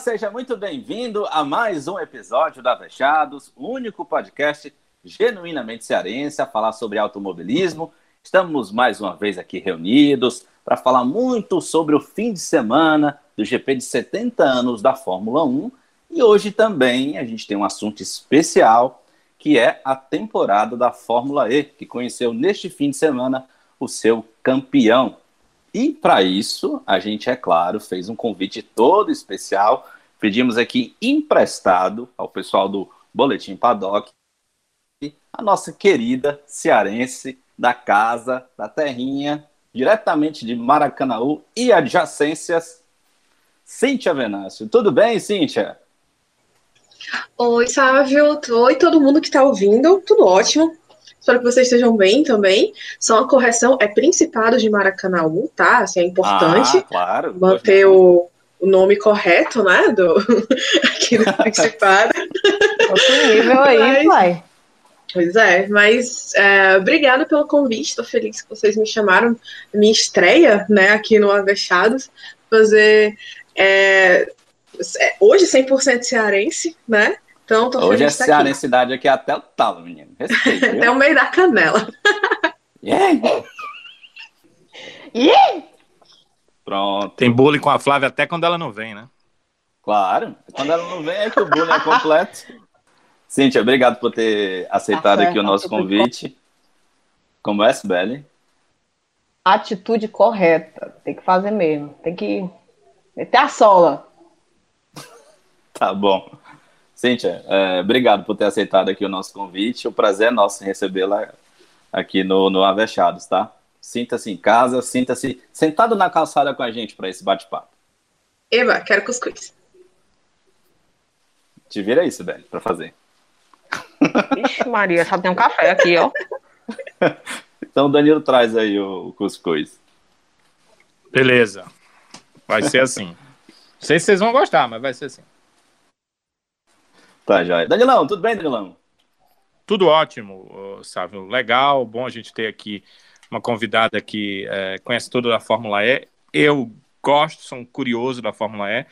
Seja muito bem-vindo a mais um episódio da Fechados, o único podcast genuinamente cearense a falar sobre automobilismo. Estamos mais uma vez aqui reunidos para falar muito sobre o fim de semana do GP de 70 anos da Fórmula 1 e hoje também a gente tem um assunto especial que é a temporada da Fórmula E, que conheceu neste fim de semana o seu campeão. E para isso, a gente, é claro, fez um convite todo especial. Pedimos aqui emprestado ao pessoal do Boletim Paddock a nossa querida cearense da casa, da terrinha, diretamente de Maracanaú e adjacências, Cíntia Venâncio. Tudo bem, Cíntia? Oi, Sávio. Oi, todo mundo que está ouvindo. Tudo ótimo. Espero que vocês estejam bem também. Só uma correção, é Principado de Maracanaú, tá? Assim, é importante ah, claro, manter o, o, nome correto, né? Do, aqui do Principado. Outro nível aí, Mas, pai. Pois é, mas é, obrigada pelo convite, estou feliz que vocês me chamaram, minha estreia, né, aqui no Agachados, fazer é, é hoje 100% cearense, né, então, tô Hoje é cearensidade aqui até o talo, menino. Respeito, até o meio da canela. Yeah. yeah. Pronto. Tem bullying com a Flávia até quando ela não vem, né? Claro. Quando ela não vem é que o bullying é completo. Cíntia, obrigado por ter aceitado tá aqui o nosso convite. Como é, Sibeli? Atitude correta. Tem que fazer mesmo. Tem que meter a sola. Tá bom. Cíntia, é, obrigado por ter aceitado aqui o nosso convite. O prazer é nosso recebê-la aqui no, no Avechados, tá? Sinta-se em casa, sinta-se sentado na calçada com a gente para esse bate-papo. Eva, quero cuscuz. Te vira isso, velho, para fazer. Ixi, Maria, só tem um café aqui, ó. então o Danilo traz aí o, o cuscuz. Beleza. Vai ser assim. Não sei se vocês vão gostar, mas vai ser assim. Tá, joia. Danilão, tudo bem, Danilão? Tudo ótimo, Sávio. Legal, bom a gente ter aqui uma convidada que é, conhece tudo da Fórmula E. Eu gosto, sou um curioso da Fórmula E.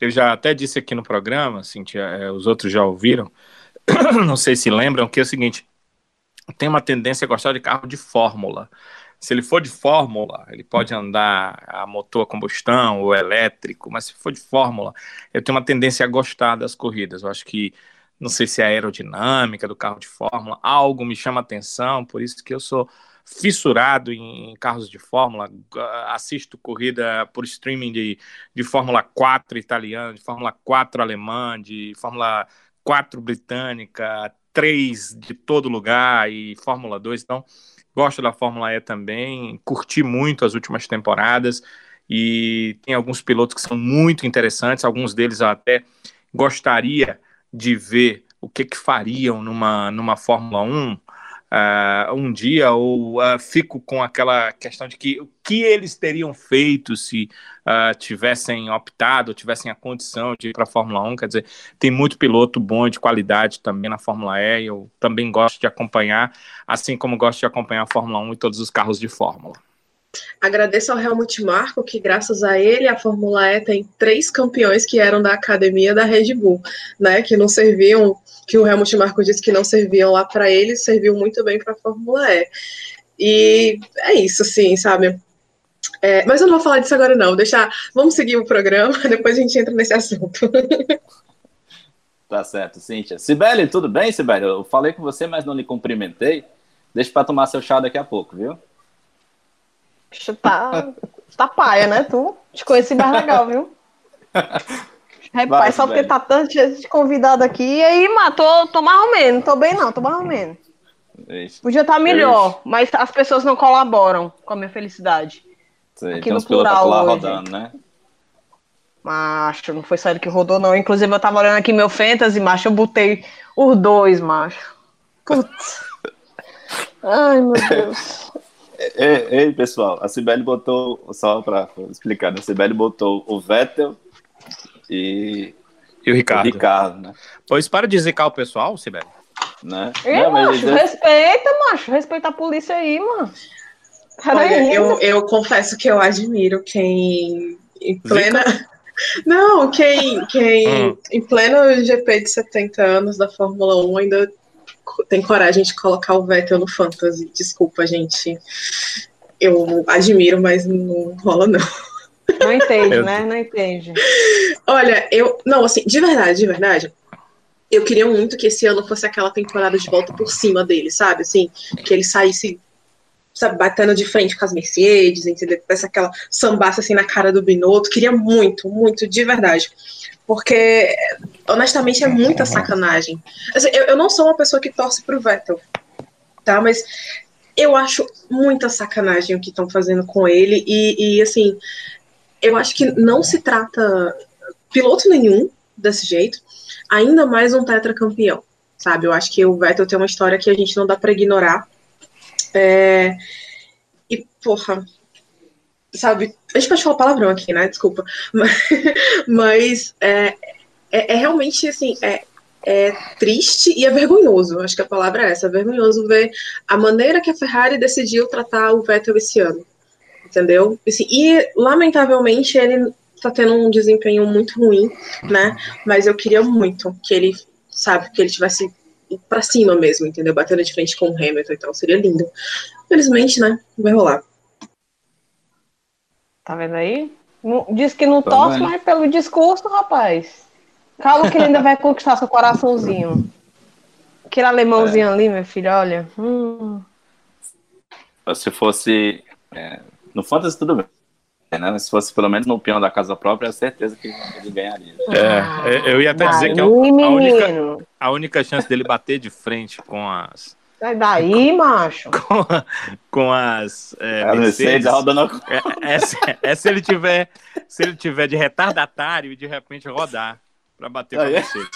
Eu já até disse aqui no programa, Cintia, é, os outros já ouviram, não sei se lembram, que é o seguinte, tem uma tendência a gostar de carro de fórmula. Se ele for de fórmula, ele pode andar a motor a combustão ou elétrico, mas se for de fórmula, eu tenho uma tendência a gostar das corridas. Eu acho que, não sei se é a aerodinâmica do carro de fórmula, algo me chama atenção, por isso que eu sou fissurado em carros de Fórmula, assisto corrida por streaming de, de Fórmula 4 italiana, de Fórmula 4 alemã, de Fórmula 4 britânica, 3 de todo lugar e Fórmula 2. Então, Gosto da Fórmula E também, curti muito as últimas temporadas e tem alguns pilotos que são muito interessantes, alguns deles eu até gostaria de ver o que, que fariam numa, numa Fórmula 1 uh, um dia, ou uh, fico com aquela questão de que o que eles teriam feito se uh, tivessem optado, tivessem a condição de ir para a Fórmula 1. Quer dizer, tem muito piloto bom de qualidade também na Fórmula E. Eu também gosto de acompanhar, assim como gosto de acompanhar a Fórmula 1 e todos os carros de Fórmula. Agradeço ao Helmut Marko, que graças a ele a Fórmula E tem três campeões que eram da academia da Red Bull, né? Que não serviam que o Helmut Marko disse que não serviam lá para ele, serviu muito bem para a Fórmula E. E é isso, assim, sabe? É, mas eu não vou falar disso agora, não. Deixar, vamos seguir o programa, depois a gente entra nesse assunto. Tá certo, Cíntia. Sibeli, tudo bem, Sibeli? Eu falei com você, mas não lhe cumprimentei. Deixa para tomar seu chá daqui a pouco, viu? Tá, tá paia, né? Tu te conheci mais legal, viu? Rapaz, só porque tá tanto de convidado aqui, e aí, matou, tô, tô mais ou menos, tô bem não, tô mais ou menos. Isso. Podia estar tá melhor, Isso. mas as pessoas não colaboram com a minha felicidade. Sei, aqui no plural lá hoje. rodando, né? Macho, não foi só ele que rodou, não. Inclusive, eu tava olhando aqui meu Fantasy, macho, eu botei os dois, macho. Putz. Ai, meu Deus. Ei, ei, pessoal, a Sibeli botou, só para explicar, né? a Sibeli botou o Vettel e, e o Ricardo. O Ricardo, né? Pois para de zicar o pessoal, Sibeli. Né? Ei, Não, macho, mas... respeita, macho, respeita a polícia aí, mano. Olha, eu, eu confesso que eu admiro quem em plena, Não, quem, quem hum. em pleno GP de 70 anos da Fórmula 1 ainda tem coragem de colocar o Vettel no Fantasy. Desculpa, gente. Eu admiro, mas não rola, não. Não entende, né? Não entende. Olha, eu. Não, assim, de verdade, de verdade. Eu queria muito que esse ano fosse aquela temporada de volta por cima dele, sabe? Assim, que ele saísse sabe, batendo de frente com as Mercedes, entendeu? Dessa aquela sambaça assim na cara do Binotto. Queria muito, muito, de verdade. Porque, honestamente, é muita sacanagem. Assim, eu, eu não sou uma pessoa que torce pro Vettel, tá? Mas eu acho muita sacanagem o que estão fazendo com ele. E, e, assim, eu acho que não se trata piloto nenhum desse jeito, ainda mais um tetracampeão, sabe? Eu acho que o Vettel tem uma história que a gente não dá para ignorar. É... E, porra, sabe? A gente pode falar palavrão aqui, né? Desculpa. Mas, mas é, é, é, realmente, assim, é, é triste e é vergonhoso. Acho que a palavra é essa. É vergonhoso ver a maneira que a Ferrari decidiu tratar o Vettel esse ano. Entendeu? Assim, e, lamentavelmente, ele tá tendo um desempenho muito ruim, né? Mas eu queria muito que ele, sabe, que ele tivesse para cima mesmo, entendeu? Batendo de frente com o Hamilton e tal, seria lindo. Felizmente, né? Vai rolar. Tá vendo aí? Diz que não torce, mas pelo discurso, rapaz. Calma que ele ainda vai conquistar seu coraçãozinho. Aquele alemãozinho é. ali, meu filho, olha. Hum. Se fosse. É, no Fantasy, tudo bem. Né? Se fosse pelo menos no peão da casa própria, é certeza que ele ganharia. É, eu ia até dizer que a, a, única, a única chance dele bater de frente com as Sai daí, macho. Com, com as é, a Mercedes. Rodando... É, é, é, se ele tiver se ele tiver de retardatário e de repente rodar para bater com a Mercedes.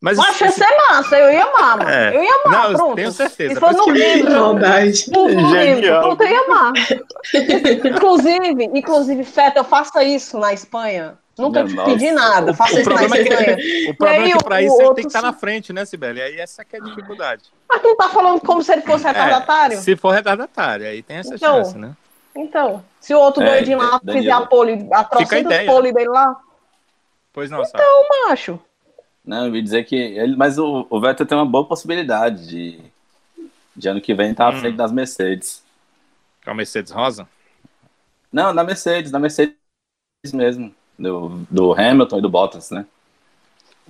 Mas Macho, ia ser massa, eu ia amar, mano. É. Eu ia amar, não, pronto. Tenho certeza. Se for no livro, no livro, pronto, eu ia amar. inclusive, inclusive, Feta, faça isso na Espanha. Nunca te pedi nada, faça o, isso na é Espanha. o problema é que pra isso ele tem que estar tá na frente, né, Sibeli? Aí essa que é a dificuldade. Mas tu não tá falando como se ele fosse é, retardatário? É, se for retardatário, aí tem essa então, chance, né? Então, se o outro é, doidinho lá fizer a pole, a trocinha pole dele lá. Pois não, sabe? Então, macho. Não, eu ia dizer que. Ele, mas o, o Vettel tem uma boa possibilidade de, de ano que vem estar tá hum. à frente das Mercedes. É o Mercedes Rosa? Não, da Mercedes, da Mercedes mesmo. Do, do Hamilton e do Bottas, né?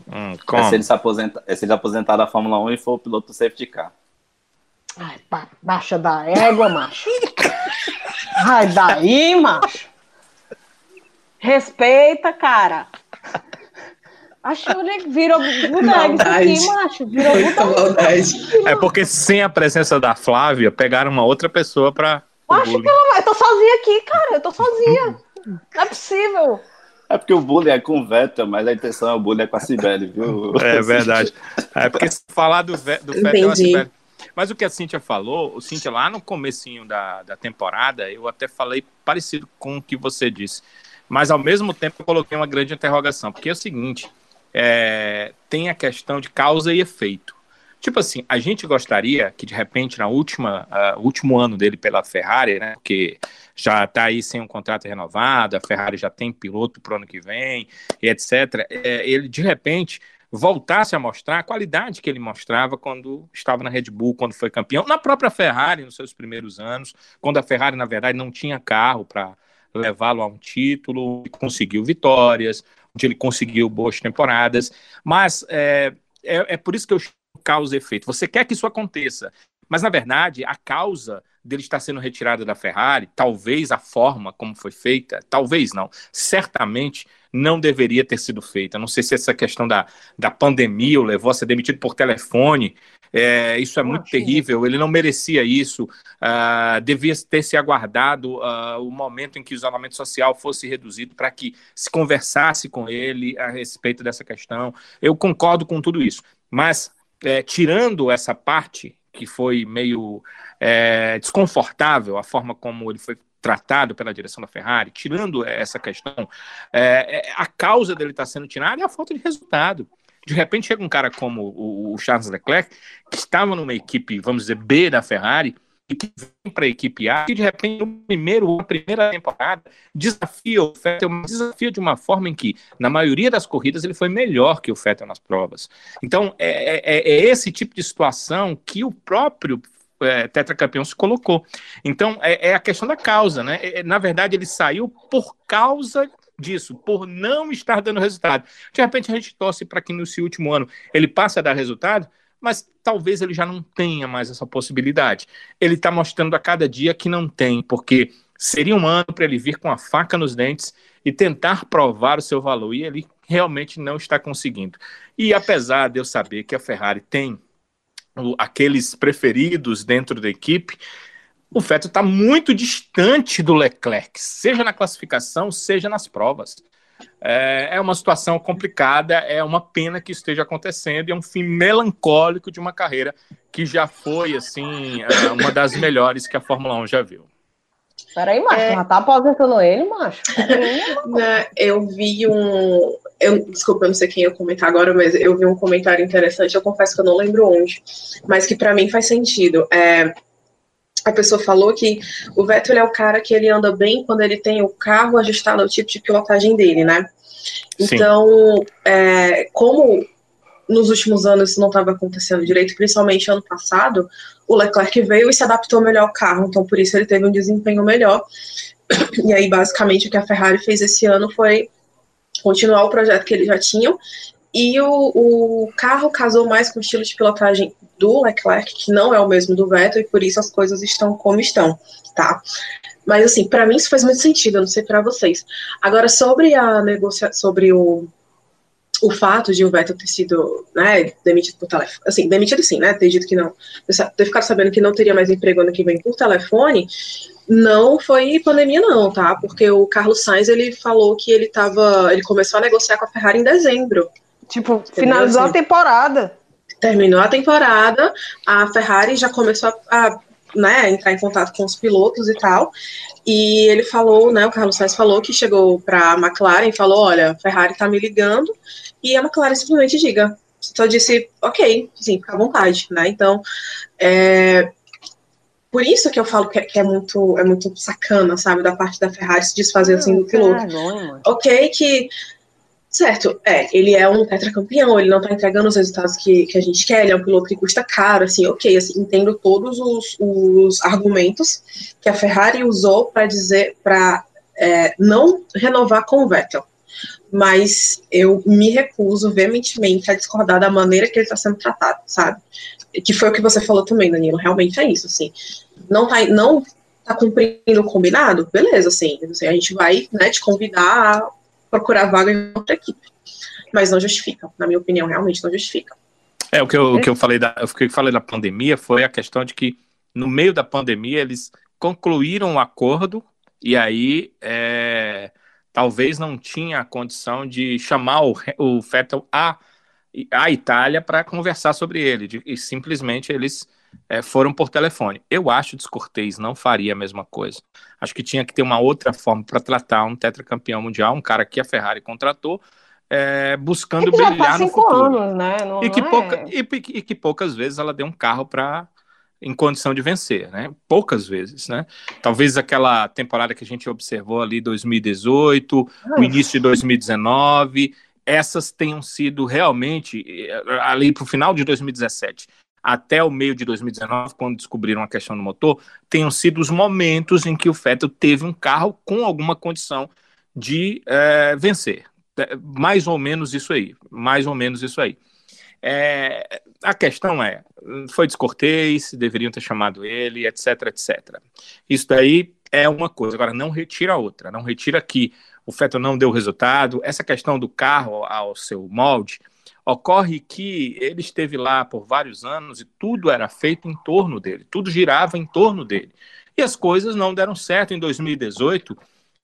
Hum? É se ele se aposentar, é se ele aposentar da Fórmula 1 e for o piloto do safety car. Ai, baixa da égua, macho. Ai, daí, macho. Respeita, cara. Acho que virou bodega isso aqui, macho. Virou bodega. É porque sem a presença da Flávia, pegaram uma outra pessoa pra. Acho que ela Eu tô sozinha aqui, cara. Eu tô sozinha. Não é possível. É porque o bullying é com o Vettel, mas a intenção é o bullying é com a Cibele, viu? É verdade. É porque se falar do, Ve do Vettel, a Cibele... Mas o que a Cíntia falou, o Cíntia, lá no comecinho da, da temporada, eu até falei parecido com o que você disse. Mas ao mesmo tempo eu coloquei uma grande interrogação, porque é o seguinte: é, tem a questão de causa e efeito. Tipo assim, a gente gostaria que de repente na última uh, último ano dele pela Ferrari, né, porque já está aí sem um contrato renovado, a Ferrari já tem piloto para o ano que vem, e etc. É, ele de repente voltasse a mostrar a qualidade que ele mostrava quando estava na Red Bull, quando foi campeão, na própria Ferrari nos seus primeiros anos, quando a Ferrari na verdade não tinha carro para levá-lo a um título, conseguiu vitórias, onde ele conseguiu boas temporadas, mas é, é, é por isso que eu causa e efeito. Você quer que isso aconteça, mas na verdade a causa dele estar sendo retirado da Ferrari, talvez a forma como foi feita, talvez não, certamente não deveria ter sido feita. Não sei se essa questão da, da pandemia o levou a ser demitido por telefone, é, isso é muito terrível, ele não merecia isso, uh, devia ter se aguardado uh, o momento em que o isolamento social fosse reduzido para que se conversasse com ele a respeito dessa questão. Eu concordo com tudo isso, mas é, tirando essa parte que foi meio é, desconfortável, a forma como ele foi tratado pela direção da Ferrari, tirando essa questão, é, é a causa dele estar sendo tirado é a falta de resultado. De repente chega um cara como o, o Charles Leclerc, que estava numa equipe, vamos dizer, B da Ferrari, que vem para a equipe A, que de repente no primeiro, na primeira temporada, desafia o Vettel, desafia de uma forma em que, na maioria das corridas, ele foi melhor que o Vettel nas provas. Então, é, é, é esse tipo de situação que o próprio é, tetracampeão se colocou. Então, é, é, a questão da causa, né? É, na verdade, ele saiu por causa disso, por não estar dando resultado. De repente, a gente torce para que nesse último ano ele passe a dar resultado, mas talvez ele já não tenha mais essa possibilidade. Ele está mostrando a cada dia que não tem, porque seria um ano para ele vir com a faca nos dentes e tentar provar o seu valor, e ele realmente não está conseguindo. E apesar de eu saber que a Ferrari tem aqueles preferidos dentro da equipe, o Vettel está muito distante do Leclerc, seja na classificação, seja nas provas. É, é uma situação complicada, é uma pena que esteja acontecendo e é um fim melancólico de uma carreira que já foi assim é, uma das melhores que a Fórmula 1 já viu. Peraí, macho, é... já tá aposentando ele, macho? Eu vi um. Eu, desculpa, eu não sei quem ia comentar agora, mas eu vi um comentário interessante, eu confesso que eu não lembro onde, mas que para mim faz sentido. É, a pessoa falou que o Vettel é o cara que ele anda bem quando ele tem o carro ajustado ao tipo de pilotagem dele, né? Então, é, como nos últimos anos isso não estava acontecendo direito, principalmente ano passado, o Leclerc veio e se adaptou melhor ao carro, então por isso ele teve um desempenho melhor. E aí, basicamente, o que a Ferrari fez esse ano foi continuar o projeto que eles já tinham e o, o, carro casou mais com o estilo de pilotagem do Leclerc, que não é o mesmo do Vettel, e por isso as coisas estão como estão, tá? Mas assim, para mim isso faz muito sentido, eu não sei para vocês. Agora, sobre a negociação, sobre o, o fato de o Vettel ter sido né, demitido por telefone, assim, demitido sim, né? Ter dito que não, ter ficado sabendo que não teria mais emprego ano que vem por telefone, não foi pandemia não, tá? Porque o Carlos Sainz, ele falou que ele tava, ele começou a negociar com a Ferrari em dezembro. Tipo, finalizou assim, a temporada. Terminou a temporada, a Ferrari já começou a, a né, entrar em contato com os pilotos e tal. E ele falou, né, o Carlos Sainz falou que chegou para a McLaren e falou: Olha, a Ferrari está me ligando. E a McLaren simplesmente diga. Só disse, ok, sim, fica à vontade, né? Então, é, por isso que eu falo que é, que é, muito, é muito sacana, sabe, da parte da Ferrari se desfazer assim do piloto. ok, que Certo, é, ele é um tetracampeão, ele não tá entregando os resultados que, que a gente quer, ele é um piloto que custa caro, assim, ok, assim, entendo todos os, os argumentos que a Ferrari usou para dizer, para é, não renovar com o Vettel, mas eu me recuso veementemente a discordar da maneira que ele está sendo tratado, sabe? Que foi o que você falou também, Danilo, realmente é isso, assim, não tá, não tá cumprindo o combinado, beleza, assim, a gente vai, né, te convidar procurar vaga em outra equipe. Mas não justifica, na minha opinião, realmente não justifica. É, o que eu, o que eu falei da, o que eu falei da pandemia foi a questão de que no meio da pandemia eles concluíram o um acordo e aí é, talvez não tinha a condição de chamar o, o Fettel a, a Itália para conversar sobre ele, de, e simplesmente eles é, foram por telefone. Eu acho descortês, não faria a mesma coisa. Acho que tinha que ter uma outra forma para tratar um tetracampeão mundial, um cara que a Ferrari contratou, é, buscando é brilhar no futuro. Anos, né? não, e, que é... pouca, e, e, que poucas vezes ela deu um carro para em condição de vencer, né? Poucas vezes, né? Talvez aquela temporada que a gente observou ali 2018, Ai. o início de 2019, essas tenham sido realmente eh, ali para o final de 2017 até o meio de 2019, quando descobriram a questão do motor, tenham sido os momentos em que o Vettel teve um carro com alguma condição de é, vencer. É, mais ou menos isso aí. Mais ou menos isso aí. É, a questão é, foi descortês, deveriam ter chamado ele, etc, etc. Isso daí é uma coisa. Agora, não retira outra. Não retira que o Vettel não deu resultado. Essa questão do carro ao seu molde, Ocorre que ele esteve lá por vários anos e tudo era feito em torno dele, tudo girava em torno dele. E as coisas não deram certo em 2018.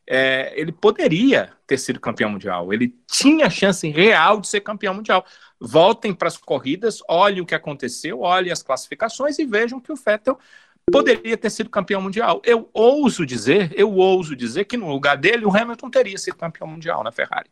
É, ele poderia ter sido campeão mundial, ele tinha chance real de ser campeão mundial. Voltem para as corridas, olhem o que aconteceu, olhem as classificações e vejam que o Vettel poderia ter sido campeão mundial. Eu ouso dizer, eu ouso dizer que no lugar dele o Hamilton teria sido campeão mundial na Ferrari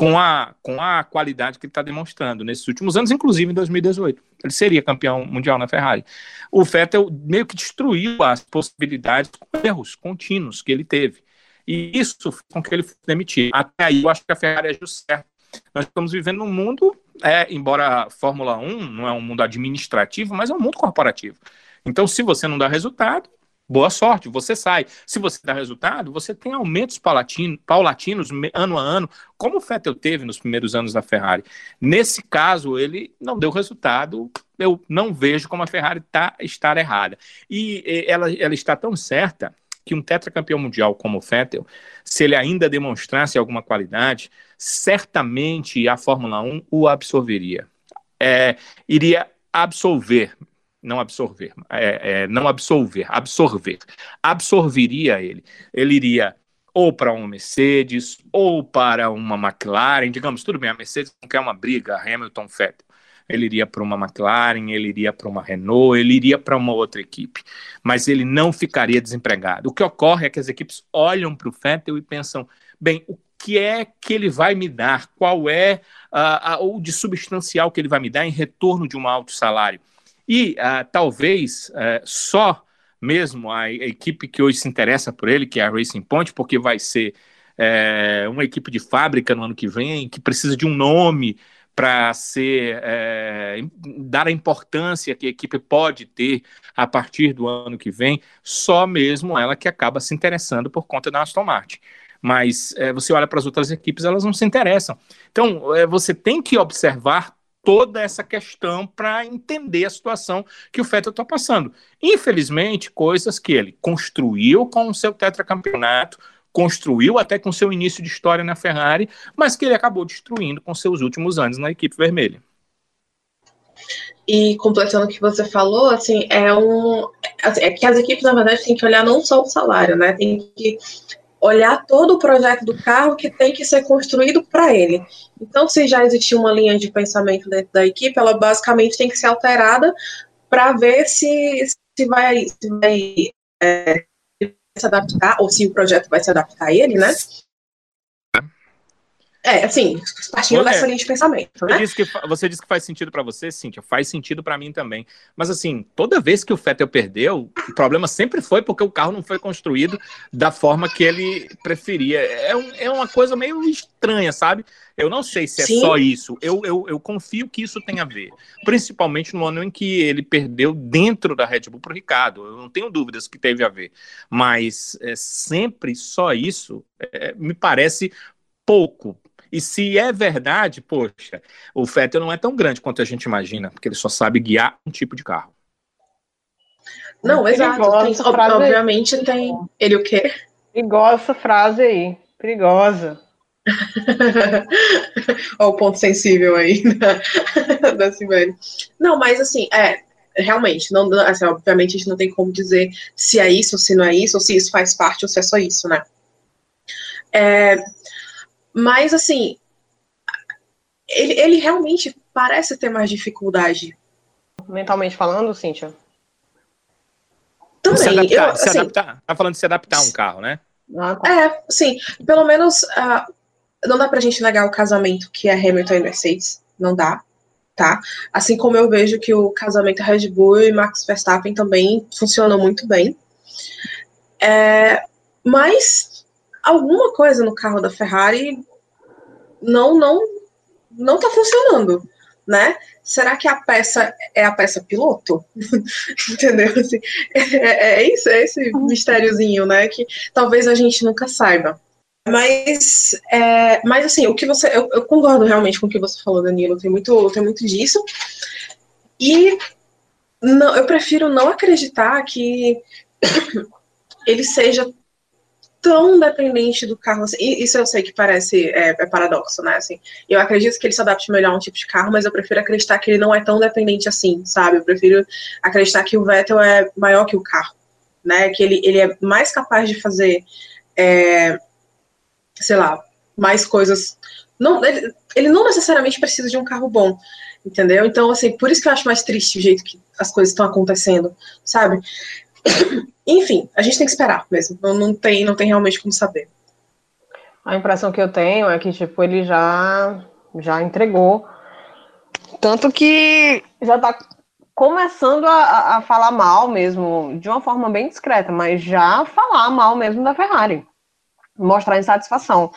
com a, com a qualidade que ele está demonstrando nesses últimos anos, inclusive em 2018. Ele seria campeão mundial na Ferrari. O Vettel meio que destruiu as possibilidades com erros contínuos que ele teve. E isso com que ele fosse demitido. Até aí, eu acho que a Ferrari agiu certo. Nós estamos vivendo num mundo, é, embora a Fórmula 1 não é um mundo administrativo, mas é um mundo corporativo. Então, se você não dá resultado, boa sorte, você sai. Se você dá resultado, você tem aumentos paulatinos ano a ano, como o Vettel teve nos primeiros anos da Ferrari. Nesse caso, ele não deu resultado, eu não vejo como a Ferrari tá, estar errada. E ela, ela está tão certa que um tetracampeão mundial como o Vettel, se ele ainda demonstrasse alguma qualidade, certamente a Fórmula 1 o absorveria. É, iria absolver, não absorver, é, é, não absolver, absorver, absorveria ele. Ele iria ou para uma Mercedes ou para uma McLaren, digamos, tudo bem, a Mercedes não quer uma briga, Hamilton, Vettel. Ele iria para uma McLaren, ele iria para uma Renault, ele iria para uma outra equipe, mas ele não ficaria desempregado. O que ocorre é que as equipes olham para o Vettel e pensam: bem, o que é que ele vai me dar? Qual é uh, uh, o de substancial que ele vai me dar em retorno de um alto salário? E uh, talvez uh, só mesmo a, equipe que hoje se interessa por ele, que é a Racing Point, porque vai ser uh, uma equipe de fábrica no ano que vem, que precisa de um nome para ser dar a importância que a equipe pode ter a partir do ano que vem, só mesmo ela que acaba se interessando por conta da Aston Martin mas é, você olha para as outras equipes, elas não se interessam. Então, é, você tem que observar toda essa questão para entender a situação que o Vettel está passando. Infelizmente, coisas que ele construiu com o seu tetracampeonato, construiu até com seu início de história na Ferrari, mas que ele acabou destruindo com seus últimos anos na equipe vermelha. E completando o que você falou, assim, é um. É que as equipes, na verdade, têm que olhar não só o salário, né? Tem que olhar todo o projeto do carro que tem que ser construído para ele. Então, se já existia uma linha de pensamento dentro da equipe, ela basicamente tem que ser alterada para ver se, se vai, se vai é, se adaptar, ou se o projeto vai se adaptar a ele, né? É, assim, partindo dessa linha de pensamento, né? Disse que, você disse que faz sentido para você, Cíntia, faz sentido para mim também. Mas assim, toda vez que o Fettel perdeu, o problema sempre foi porque o carro não foi construído da forma que ele preferia. É, um, é uma coisa meio estranha, sabe? Eu não sei se é Sim. só isso. Eu, eu, eu confio que isso tem a ver. Principalmente no ano em que ele perdeu dentro da Red Bull para o Ricardo. Eu não tenho dúvidas que teve a ver. Mas é, sempre só isso é, me parece pouco e se é verdade, poxa, o Vettel não é tão grande quanto a gente imagina, porque ele só sabe guiar um tipo de carro. Não, exato. Tem, obviamente aí. tem. Ele o quê? Perigosa essa frase aí. Perigosa. Olha o ponto sensível aí da, da Simone. Não, mas assim, é, realmente, não, assim, obviamente a gente não tem como dizer se é isso, ou se não é isso, ou se isso faz parte, ou se é só isso, né? É, mas, assim, ele, ele realmente parece ter mais dificuldade. Mentalmente falando, Cíntia? Também. Se adaptar, eu, se assim, adaptar. Tá falando de se adaptar a um carro, né? Ah, tá. É, sim. Pelo menos uh, não dá pra gente negar o casamento que é Hamilton e Mercedes. Não dá, tá? Assim como eu vejo que o casamento Red Bull e Max Verstappen também funciona muito bem. É, mas alguma coisa no carro da Ferrari não não não está funcionando, né? Será que a peça é a peça piloto? Entendeu? Assim, é, é, isso, é esse mistériozinho, né? Que talvez a gente nunca saiba. Mas, é, mas assim, o que você. Eu, eu, concordo realmente com o que você falou, Danilo. Tem muito, tem muito disso. E não, eu prefiro não acreditar que ele seja tão dependente do carro. Assim, isso eu sei que parece é, é, paradoxo, né? Assim, eu acredito que ele se adapte melhor a um tipo de carro, mas eu prefiro acreditar que ele não é tão dependente assim, sabe? Eu prefiro acreditar que o Vettel é maior que o carro, né? Que ele, ele é mais capaz de fazer, é, sei lá, mais coisas. Não, ele, ele não necessariamente precisa de um carro bom, entendeu? Então, assim, por isso que eu acho mais triste o jeito que as coisas estão acontecendo, sabe? Enfim, a gente tem que esperar mesmo. Não, não, tem, não tem realmente como saber. A impressão que eu tenho é que, tipo, ele já, já entregou. Tanto que já tá começando a, a falar mal mesmo, de uma forma bem discreta, mas já falar mal mesmo da Ferrari. Mostrar insatisfação.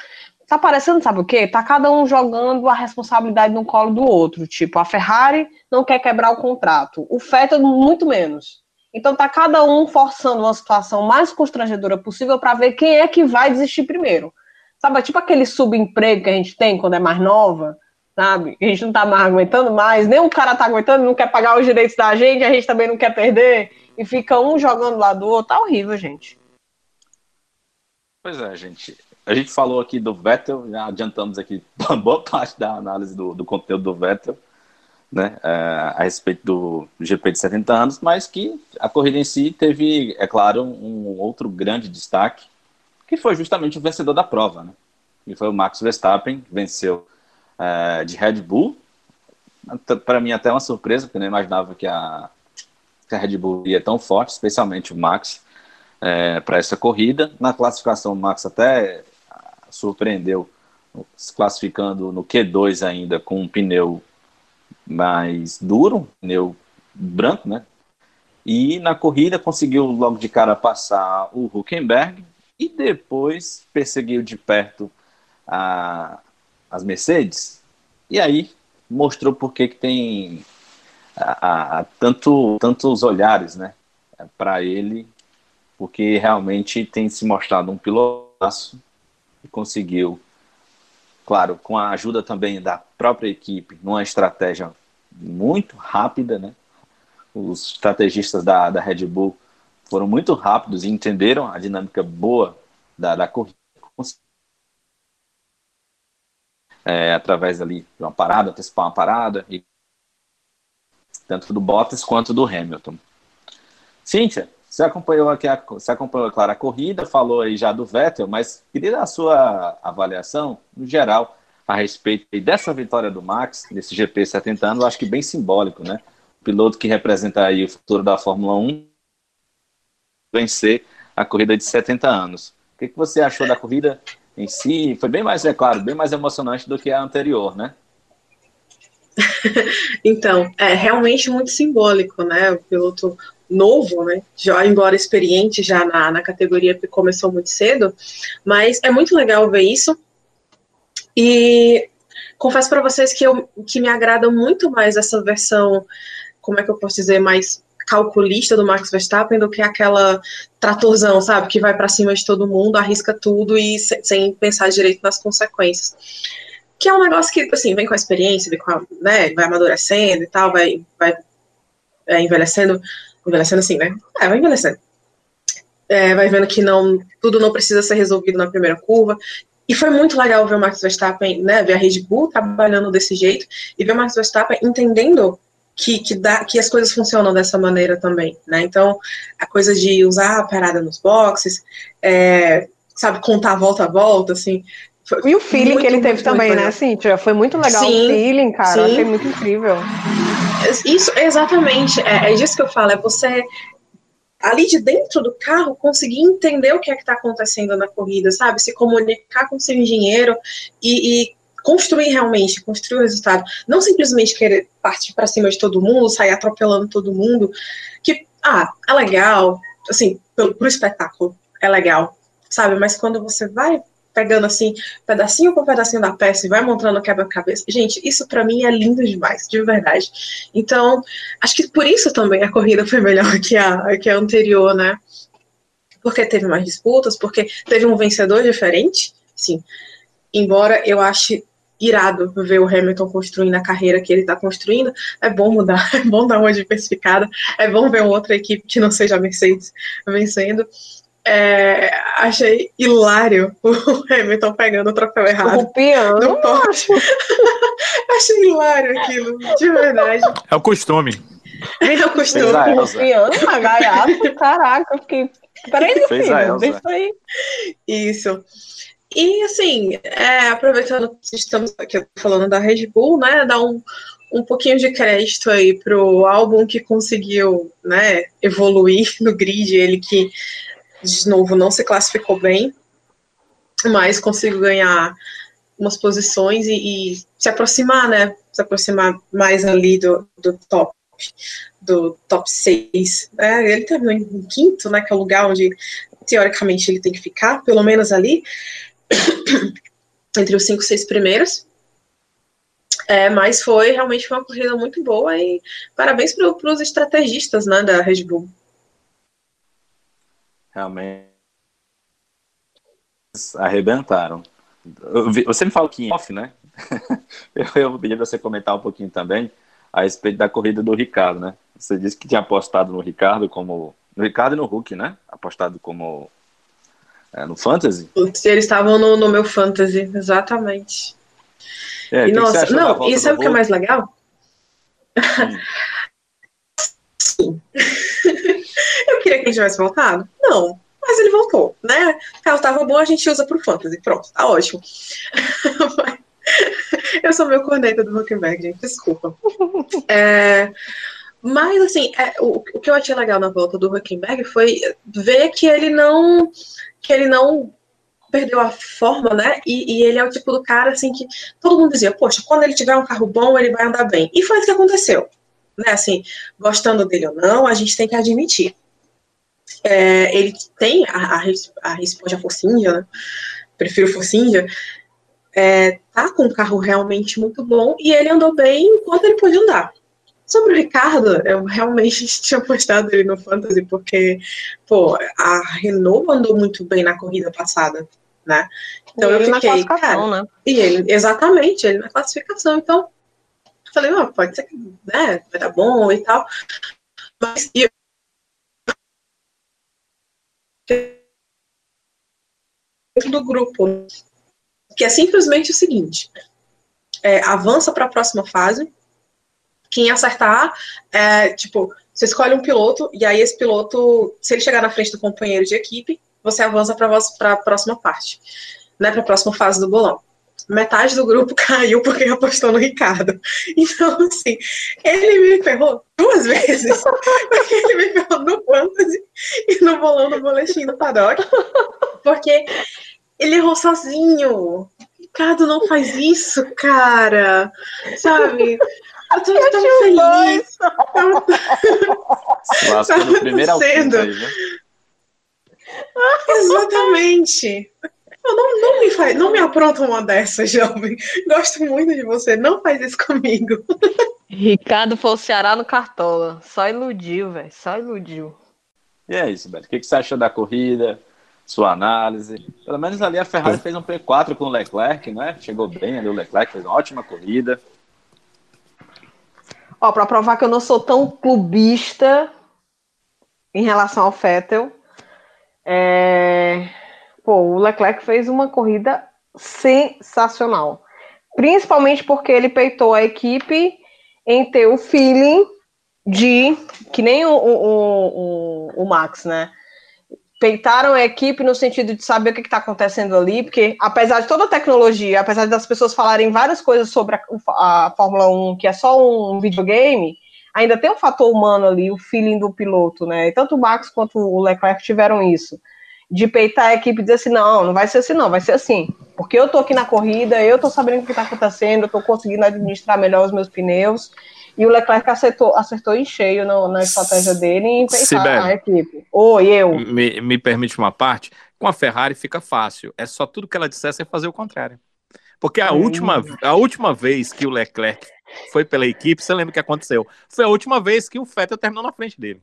Tá parecendo, sabe o quê? Tá cada um jogando a responsabilidade no colo do outro. Tipo, a Ferrari não quer quebrar o contrato, o Vettel muito menos. Então tá cada um forçando uma situação mais constrangedora possível para ver quem é que vai desistir primeiro. Sabe, tipo aquele subemprego que a gente tem quando é mais nova, sabe? A gente não tá mais aguentando mais, nem o cara tá aguentando, não quer pagar os direitos da gente, a gente também não quer perder, e fica um jogando lá do outro, tá horrível, gente. Pois é, gente. A gente falou aqui do Vettel, já adiantamos aqui boa parte da análise do, do conteúdo do Vettel, né, é, a respeito do GP de 70 anos, mas que a corrida em si teve, é claro, um outro grande destaque, que foi justamente o vencedor da prova, né? E foi o Max Verstappen, que venceu é, de Red Bull. Para mim, até uma surpresa, porque eu não imaginava que a, que a Red Bull ia tão forte, especialmente o Max, é, para essa corrida. Na classificação, o Max até surpreendeu, se classificando no Q2 ainda, com um pneu mais duro, pneu branco, né? E na corrida conseguiu logo de cara passar o Huckenberg, e depois perseguiu de perto a, as Mercedes, e aí mostrou por que tem a, a, tanto, tantos olhares né, para ele, porque realmente tem se mostrado um pilotaço e conseguiu, claro, com a ajuda também da própria equipe, numa estratégia muito rápida, né? Os estrategistas da, da Red Bull foram muito rápidos e entenderam a dinâmica boa da, da corrida. É, através ali de uma parada, antecipar uma parada, e tanto do Bottas quanto do Hamilton. Cíntia, você acompanhou aqui a, você acompanhou, claro, a corrida, falou aí já do Vettel, mas queria a sua avaliação, no geral, a respeito dessa vitória do Max, nesse GP 70 anos, acho que bem simbólico, né? O piloto que representa aí o futuro da Fórmula 1 vencer a corrida de 70 anos. O que, que você achou da corrida em si? Foi bem mais, é claro, bem mais emocionante do que a anterior, né? então, é realmente muito simbólico, né? O piloto novo, né? Já embora experiente já na, na categoria que começou muito cedo, mas é muito legal ver isso. E confesso para vocês que eu que me agrada muito mais essa versão, como é que eu posso dizer, mais calculista do Max Verstappen do que aquela tratorzão, sabe, que vai para cima de todo mundo, arrisca tudo e sem pensar direito nas consequências. Que é um negócio que, assim, vem com a experiência, vem com a, né, vai amadurecendo e tal, vai, vai é, envelhecendo, envelhecendo assim, né? É, vai envelhecendo. É, vai vendo que não, tudo não precisa ser resolvido na primeira curva. E foi muito legal ver o Max Verstappen, né, ver a Red Bull trabalhando desse jeito e ver o Max Verstappen entendendo que, que, dá, que as coisas funcionam dessa maneira também, né? Então, a coisa de usar a parada nos boxes, é, sabe, contar volta a volta, assim. E o feeling muito, que ele teve também, né, Cíntia? Foi muito legal sim, o feeling, cara. Sim. Eu achei muito incrível. Isso, exatamente. É, é disso que eu falo. É você ali de dentro do carro conseguir entender o que é que está acontecendo na corrida, sabe? Se comunicar com seu engenheiro e, e construir realmente, construir o resultado. Não simplesmente querer partir para cima de todo mundo, sair atropelando todo mundo, que, ah, é legal, assim, pro, pro espetáculo, é legal, sabe? Mas quando você vai pegando assim, pedacinho por pedacinho da peça e vai montando quebra-cabeça. Gente, isso para mim é lindo demais, de verdade. Então, acho que por isso também a corrida foi melhor que a, que a anterior, né? Porque teve mais disputas, porque teve um vencedor diferente, sim. Embora eu ache irado ver o Hamilton construindo a carreira que ele está construindo. É bom mudar, é bom dar uma diversificada, é bom ver outra equipe que não seja a Mercedes vencendo. É, achei hilário o Hamilton pegando o troféu errado. O piano. No achei hilário aquilo, de verdade. É o costume. É o costume. O piano, a gaiato, caraca, eu fiquei. Peraí, Fez filho, deixa aí. Isso. E assim, é, aproveitando que estamos aqui falando da Red Bull, né, dar um, um pouquinho de crédito aí pro álbum que conseguiu, né, evoluir no grid, ele que de novo não se classificou bem. mas consigo ganhar umas posições e, e, se aproximar, né? Se aproximar mais ali do, do top, do top 6. Né? Ele terminou em quinto, né? Que é o lugar onde, teoricamente, ele tem que ficar, pelo menos ali, entre os cinco, seis primeiros. É, mas foi realmente uma corrida muito boa e parabéns para os estrategistas né, da Red Bull. Realmente arrebentaram. Você me falou que em off, né? eu vou pedir para você comentar um pouquinho também a respeito da corrida do Ricardo, né? Você disse que tinha apostado no Ricardo como. No Ricardo e no Hulk, né? Apostado como. É, no Fantasy? Eles estavam no, no meu Fantasy, exatamente. É, e nossa, não, e sabe o que é mais legal? Sim. Queria que ele tivesse voltado? Não, mas ele voltou, né? Carro tava bom, a gente usa pro fantasy, pronto, tá ótimo. eu sou meu corneta do Huckenberg, gente, desculpa. É, mas, assim, é, o, o, que eu achei legal na volta do Huckenberg foi ver que ele não que ele não perdeu a forma, né? E, e, ele é o tipo do cara assim que todo mundo dizia, poxa, quando ele tiver um carro bom, ele vai andar bem. E foi isso que aconteceu. Né? Assim, gostando dele ou não, a gente tem que admitir. É, ele tem a, a, a esposa Focinja, né? Prefiro Focinja. É, tá com um carro realmente muito bom e ele andou bem enquanto ele pôde andar. Sobre o Ricardo, eu realmente tinha postado ele no Fantasy, porque, pô, a Renault andou muito bem na corrida passada né? Então e eu fiquei, cara, né? e ele, exatamente, ele na classificação, então falei, ó, oh, pode ser que, né, vai dar bom e tal, mas do grupo, que é simplesmente o seguinte, é, avança para a próxima fase, quem acertar, é, tipo, você escolhe um piloto, e aí esse piloto, se ele chegar na frente do companheiro de equipe, você avança para a próxima parte, né, para a próxima fase do bolão. Metade do grupo caiu porque apostou no Ricardo. Então, assim, ele me ferrou duas vezes. Porque ele me ferrou no Fantasy e no bolão do boletim do Paddock. Porque ele errou sozinho. Ricardo não faz isso, cara. Sabe? Eu tô eu tão feliz. No primeiro sendo. Aí, né? Exatamente. Não, não, me faz, não me apronta uma dessas, jovem. Gosto muito de você. Não faz isso comigo. Ricardo foi o Ceará no Cartola. Só iludiu, velho. Só iludiu. E é isso, Beto. O que você achou da corrida? Sua análise? Pelo menos ali a Ferrari fez um P4 com o Leclerc, né? Chegou bem ali o Leclerc, fez uma ótima corrida. Ó, pra provar que eu não sou tão clubista em relação ao Fettel, é... Pô, o Leclerc fez uma corrida sensacional. Principalmente porque ele peitou a equipe em ter o feeling de. Que nem o, o, o, o Max, né? Peitaram a equipe no sentido de saber o que está acontecendo ali, porque apesar de toda a tecnologia, apesar das pessoas falarem várias coisas sobre a, a Fórmula 1, que é só um videogame, ainda tem um fator humano ali, o feeling do piloto, né? E tanto o Max quanto o Leclerc tiveram isso. De peitar a equipe e dizer assim, não, não vai ser assim, não, vai ser assim. Porque eu tô aqui na corrida, eu tô sabendo o que tá acontecendo, eu tô conseguindo administrar melhor os meus pneus. E o Leclerc acertou, acertou em cheio no, na estratégia dele em peitar a equipe. Oi, eu. Me, me permite uma parte? Com a Ferrari fica fácil. É só tudo que ela dissesse é fazer o contrário. Porque a, última, a última vez que o Leclerc foi pela equipe, você lembra o que aconteceu? Foi a última vez que o Fettel terminou na frente dele.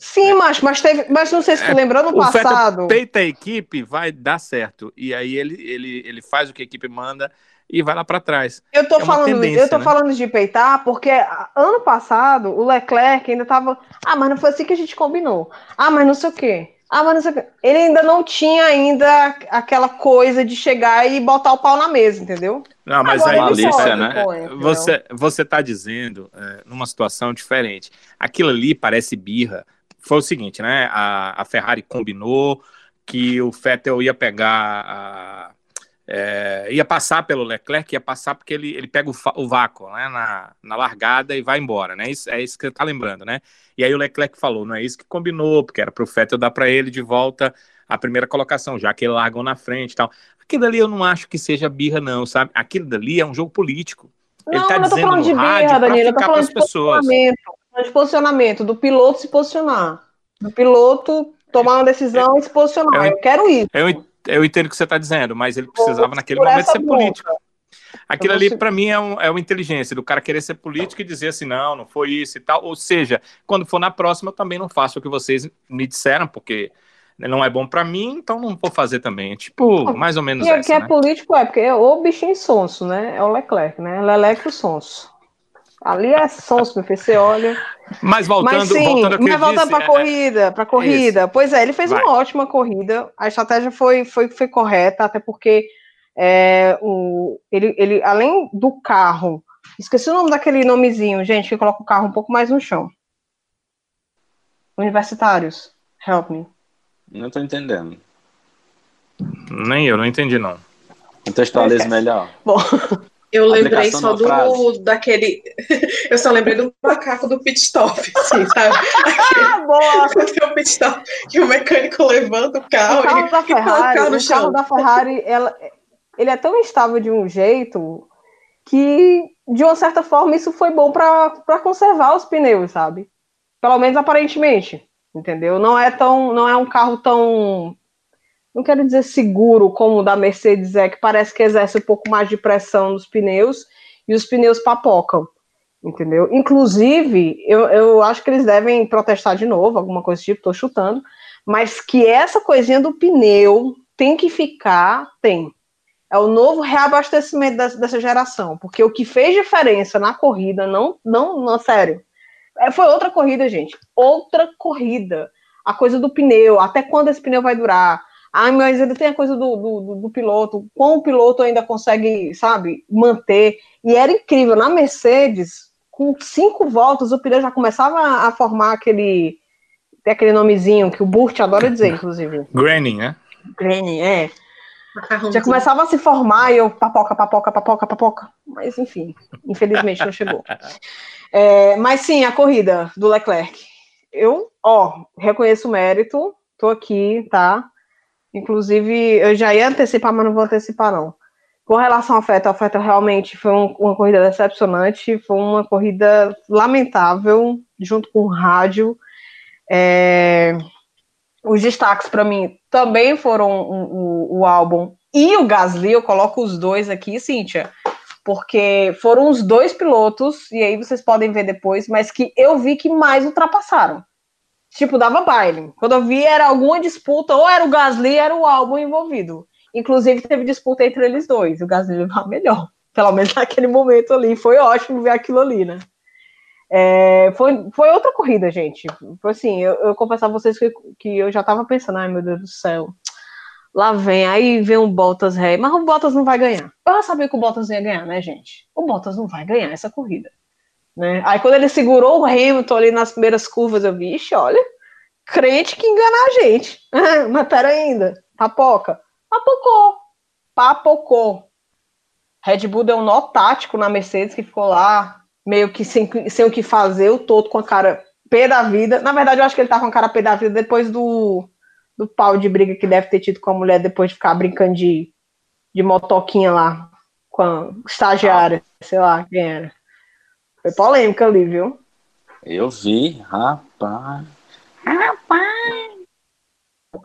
Sim, é. mas, mas, teve, mas não sei se tu é, lembrou no o passado. O peita a equipe, vai dar certo. E aí ele, ele, ele faz o que a equipe manda e vai lá para trás. Eu tô, é falando, eu tô né? falando de peitar porque ano passado o Leclerc ainda tava. Ah, mas não foi assim que a gente combinou. Ah, mas não sei o quê. Ah, mas não sei o quê. Ele ainda não tinha ainda aquela coisa de chegar e botar o pau na mesa, entendeu? Não, mas Agora, aí malícia, né? Você, você tá dizendo é, numa situação diferente. Aquilo ali parece birra. Foi o seguinte, né? A, a Ferrari combinou que o Vettel ia pegar a, é, ia passar pelo Leclerc, ia passar porque ele, ele pega o, o vácuo né, na, na largada e vai embora, né? Isso, é isso que você tá lembrando, né? E aí o Leclerc falou, não é isso que combinou, porque era para o Vettel dar para ele de volta a primeira colocação, já que eles largam na frente e tal. Aquilo ali eu não acho que seja birra, não, sabe? Aquilo dali é um jogo político. Não, Ele tá eu tô dizendo falando de birra, Danilo, eu tô falando de pessoas. De posicionamento, do piloto se posicionar. Do piloto tomar uma decisão e se posicionar. Eu, eu quero isso. Eu, eu entendo o que você está dizendo, mas ele precisava naquele momento ser político. Aquilo ali, para mim, é, um, é uma inteligência do cara querer ser político e dizer assim, não, não foi isso e tal. Ou seja, quando for na próxima, eu também não faço o que vocês me disseram, porque não é bom para mim, então não vou fazer também. Tipo, mais ou menos e essa, que é né? político é, porque é o bichinho sonso, né? É o Leclerc, né? Leleque o sonso. Ali é sonso, meu filho, você olha... Mas voltando, mas sim, voltando ao que mas voltando para a é, corrida, para corrida. Esse. Pois é, ele fez Vai. uma ótima corrida. A estratégia foi, foi, foi correta, até porque é, o, ele, ele, além do carro, esqueci o nome daquele nomezinho, gente, que coloca o carro um pouco mais no chão. Universitários, help me. Não estou entendendo. Nem eu, não entendi não. Contextualize melhor. Bom, eu lembrei só do frase. daquele. Eu só lembrei do macaco do pit stop, assim, sabe? ah, boa! O pit stop que o mecânico levanta o carro. O carro da Ferrari, o, carro, o carro da Ferrari, ela, ele é tão instável de um jeito que, de uma certa forma, isso foi bom para conservar os pneus, sabe? Pelo menos aparentemente, entendeu? Não é tão, não é um carro tão não quero dizer seguro como o da Mercedes é, que parece que exerce um pouco mais de pressão nos pneus e os pneus papocam, entendeu? Inclusive, eu, eu acho que eles devem protestar de novo, alguma coisa do tipo, tô chutando, mas que essa coisinha do pneu tem que ficar, tem. É o novo reabastecimento dessa, dessa geração, porque o que fez diferença na corrida, não, não, não, sério, é, foi outra corrida, gente, outra corrida. A coisa do pneu, até quando esse pneu vai durar, ah, mas ele tem a coisa do, do, do, piloto, como o piloto ainda consegue, sabe, manter. E era incrível, na Mercedes, com cinco voltas, o pneu já começava a formar aquele. Tem aquele nomezinho que o Burt adora dizer, inclusive. Granny, né? Granny, é. Já começava a se formar e eu papoca, papoca, papoca, papoca. Mas enfim, infelizmente não chegou. É, mas sim, a corrida do Leclerc. Eu, ó, reconheço o mérito, tô aqui, tá? Inclusive, eu já ia antecipar, mas não vou antecipar, não. Com relação ao Feta, o Feta realmente foi um, uma corrida decepcionante, foi uma corrida lamentável, junto com o rádio. É... Os destaques para mim também foram o, o, o, álbum e o Gasly, eu coloco os dois aqui, Cíntia, porque foram os dois pilotos, e aí vocês podem ver depois, mas que eu vi que mais ultrapassaram tipo, dava baile. Quando eu vi, era alguma disputa, ou era o Gasly, era o álbum envolvido. Inclusive, teve disputa entre eles dois. O Gasly levava melhor. Pelo menos naquele momento ali. Foi ótimo ver aquilo ali, né? É, foi, foi outra corrida, gente. Foi assim, eu, eu confesso a vocês que, que eu já tava pensando, ai meu Deus do céu. Lá vem, aí vem um Bottas ré, mas o Bottas não vai ganhar. Eu já sabia que o Bottas ia ganhar, né, gente? O Bottas não vai ganhar essa corrida. Né? Aí quando ele segurou o Hamilton ali nas primeiras curvas, eu vi, olha, crente que engana a gente. Mas pera ainda, papoca. Papocou. Papocou. Red Bull deu um nó tático na Mercedes, que ficou lá, meio que sem, sem o que fazer, o todo com a cara pé da vida. Na verdade, eu acho que ele tá com a cara pé da vida depois do, do pau de briga que deve ter tido com a mulher depois de ficar brincando de, de motoquinha lá com a estagiária, sei lá quem era. Foi polêmica ali, viu? Eu vi, rapaz. Rapaz!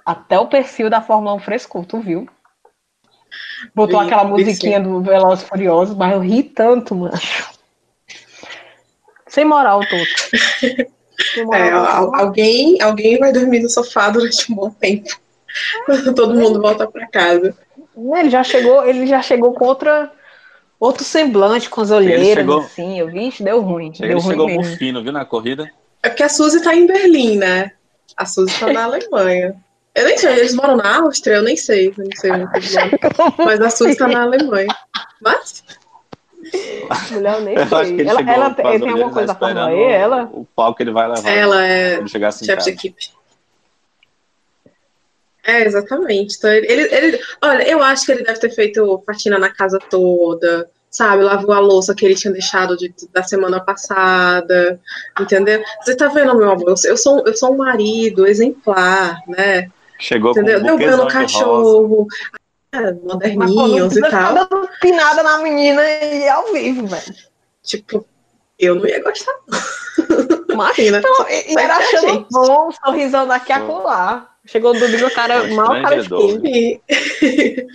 Até o perfil da Fórmula 1 frescou, tu viu? Botou vi, aquela musiquinha do Velozes Furiosos, mas eu ri tanto, mano. Sem moral, Toto. É, alguém, alguém vai dormir no sofá durante um bom tempo. Quando todo mundo volta para casa. Ele já chegou, ele já chegou com outra outro semblante com as olheiras, chegou, assim, eu vi, deu ruim. Deu ele ruim chegou mesmo. fino, viu, na corrida? É porque a Suzy tá em Berlim, né? A Suzy tá na Alemanha. Eu nem sei, eles moram na Áustria, eu nem sei, eu não sei muito bem. Mas a Suzy tá na Alemanha. Mas... Mulher, eu nem eu sei. Ela, ela tem, alguma coisa Fórmula E, ela? O pau que ele vai levar. Ela é chefe de equipe. É, exatamente. Então, ele, ele, ele, olha, eu acho que ele deve ter feito faxina na casa toda, sabe? Lavou a louça que ele tinha deixado de, da semana passada, entendeu? Você tá vendo, meu amor? Eu sou, eu sou um marido exemplar, né? Chegou entendeu? com um Deu no buquezão de cachorro, ah, Mas moderninhos e tal. tá dando pinada na menina e é ao vivo, velho. Tipo, eu não ia gostar. Imagina. então, era Mas, achando gente. bom, sorrisão daqui a colar. Chegou o domingo, o cara mal, o cara constrangedor. esquina. E-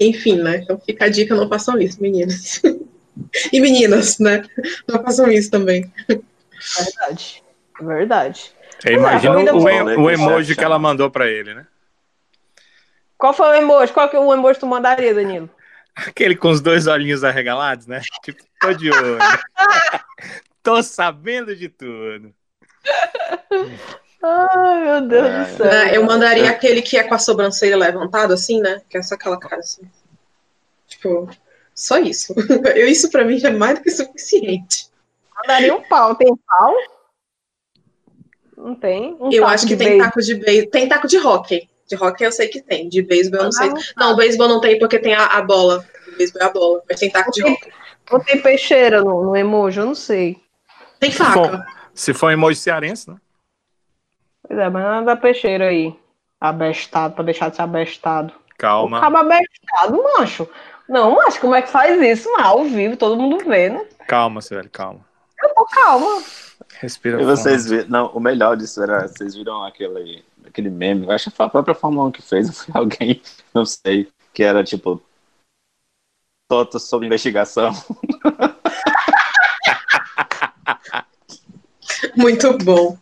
Enfim, né? Então fica a dica, não façam isso, meninas. E meninas, né? Não façam isso também. Verdade. Verdade. Eu imagino Mas é, a o, em- o emoji que ela mandou pra ele, né? Qual foi o emoji? Qual que é o emoji que tu mandaria, Danilo? Aquele com os dois olhinhos arregalados, né? Tipo, tô de olho. tô sabendo de tudo. Ai, meu Deus É. do céu. Né, Eu mandaria aquele que é com a sobrancelha levantada, assim, né? Que é só aquela cara assim. Tipo, só isso. Eu, isso pra mim já é mais do que suficiente. Mandaria um pau. Tem pau? Não tem? Um eu acho que tem beisebol. taco de beisebol. Tem taco de hockey. De hockey eu sei que tem. De beisebol eu não sei. Ah, Não, beisebol não tem porque tem a, a bola. Beisebol é a bola. Mas tem taco de hockey. Ou tem peixeira no, no emoji, eu não sei. Tem faca. Se for um emoji cearense, né? Pois é, mas nada da peixeira aí. Abestado, pra deixar de ser abestado. Calma. Acaba abestado, macho. Não, macho, como é que faz isso? Mas ao vivo, todo mundo vendo. Calma, Célio, calma. Eu tô calma. Respira E vocês viram, não, o melhor disso era, vocês viram aquele, aquele meme, eu acho que foi a própria Fórmula 1 que fez, foi alguém, não sei, que era tipo, Toto sob investigação. Muito bom.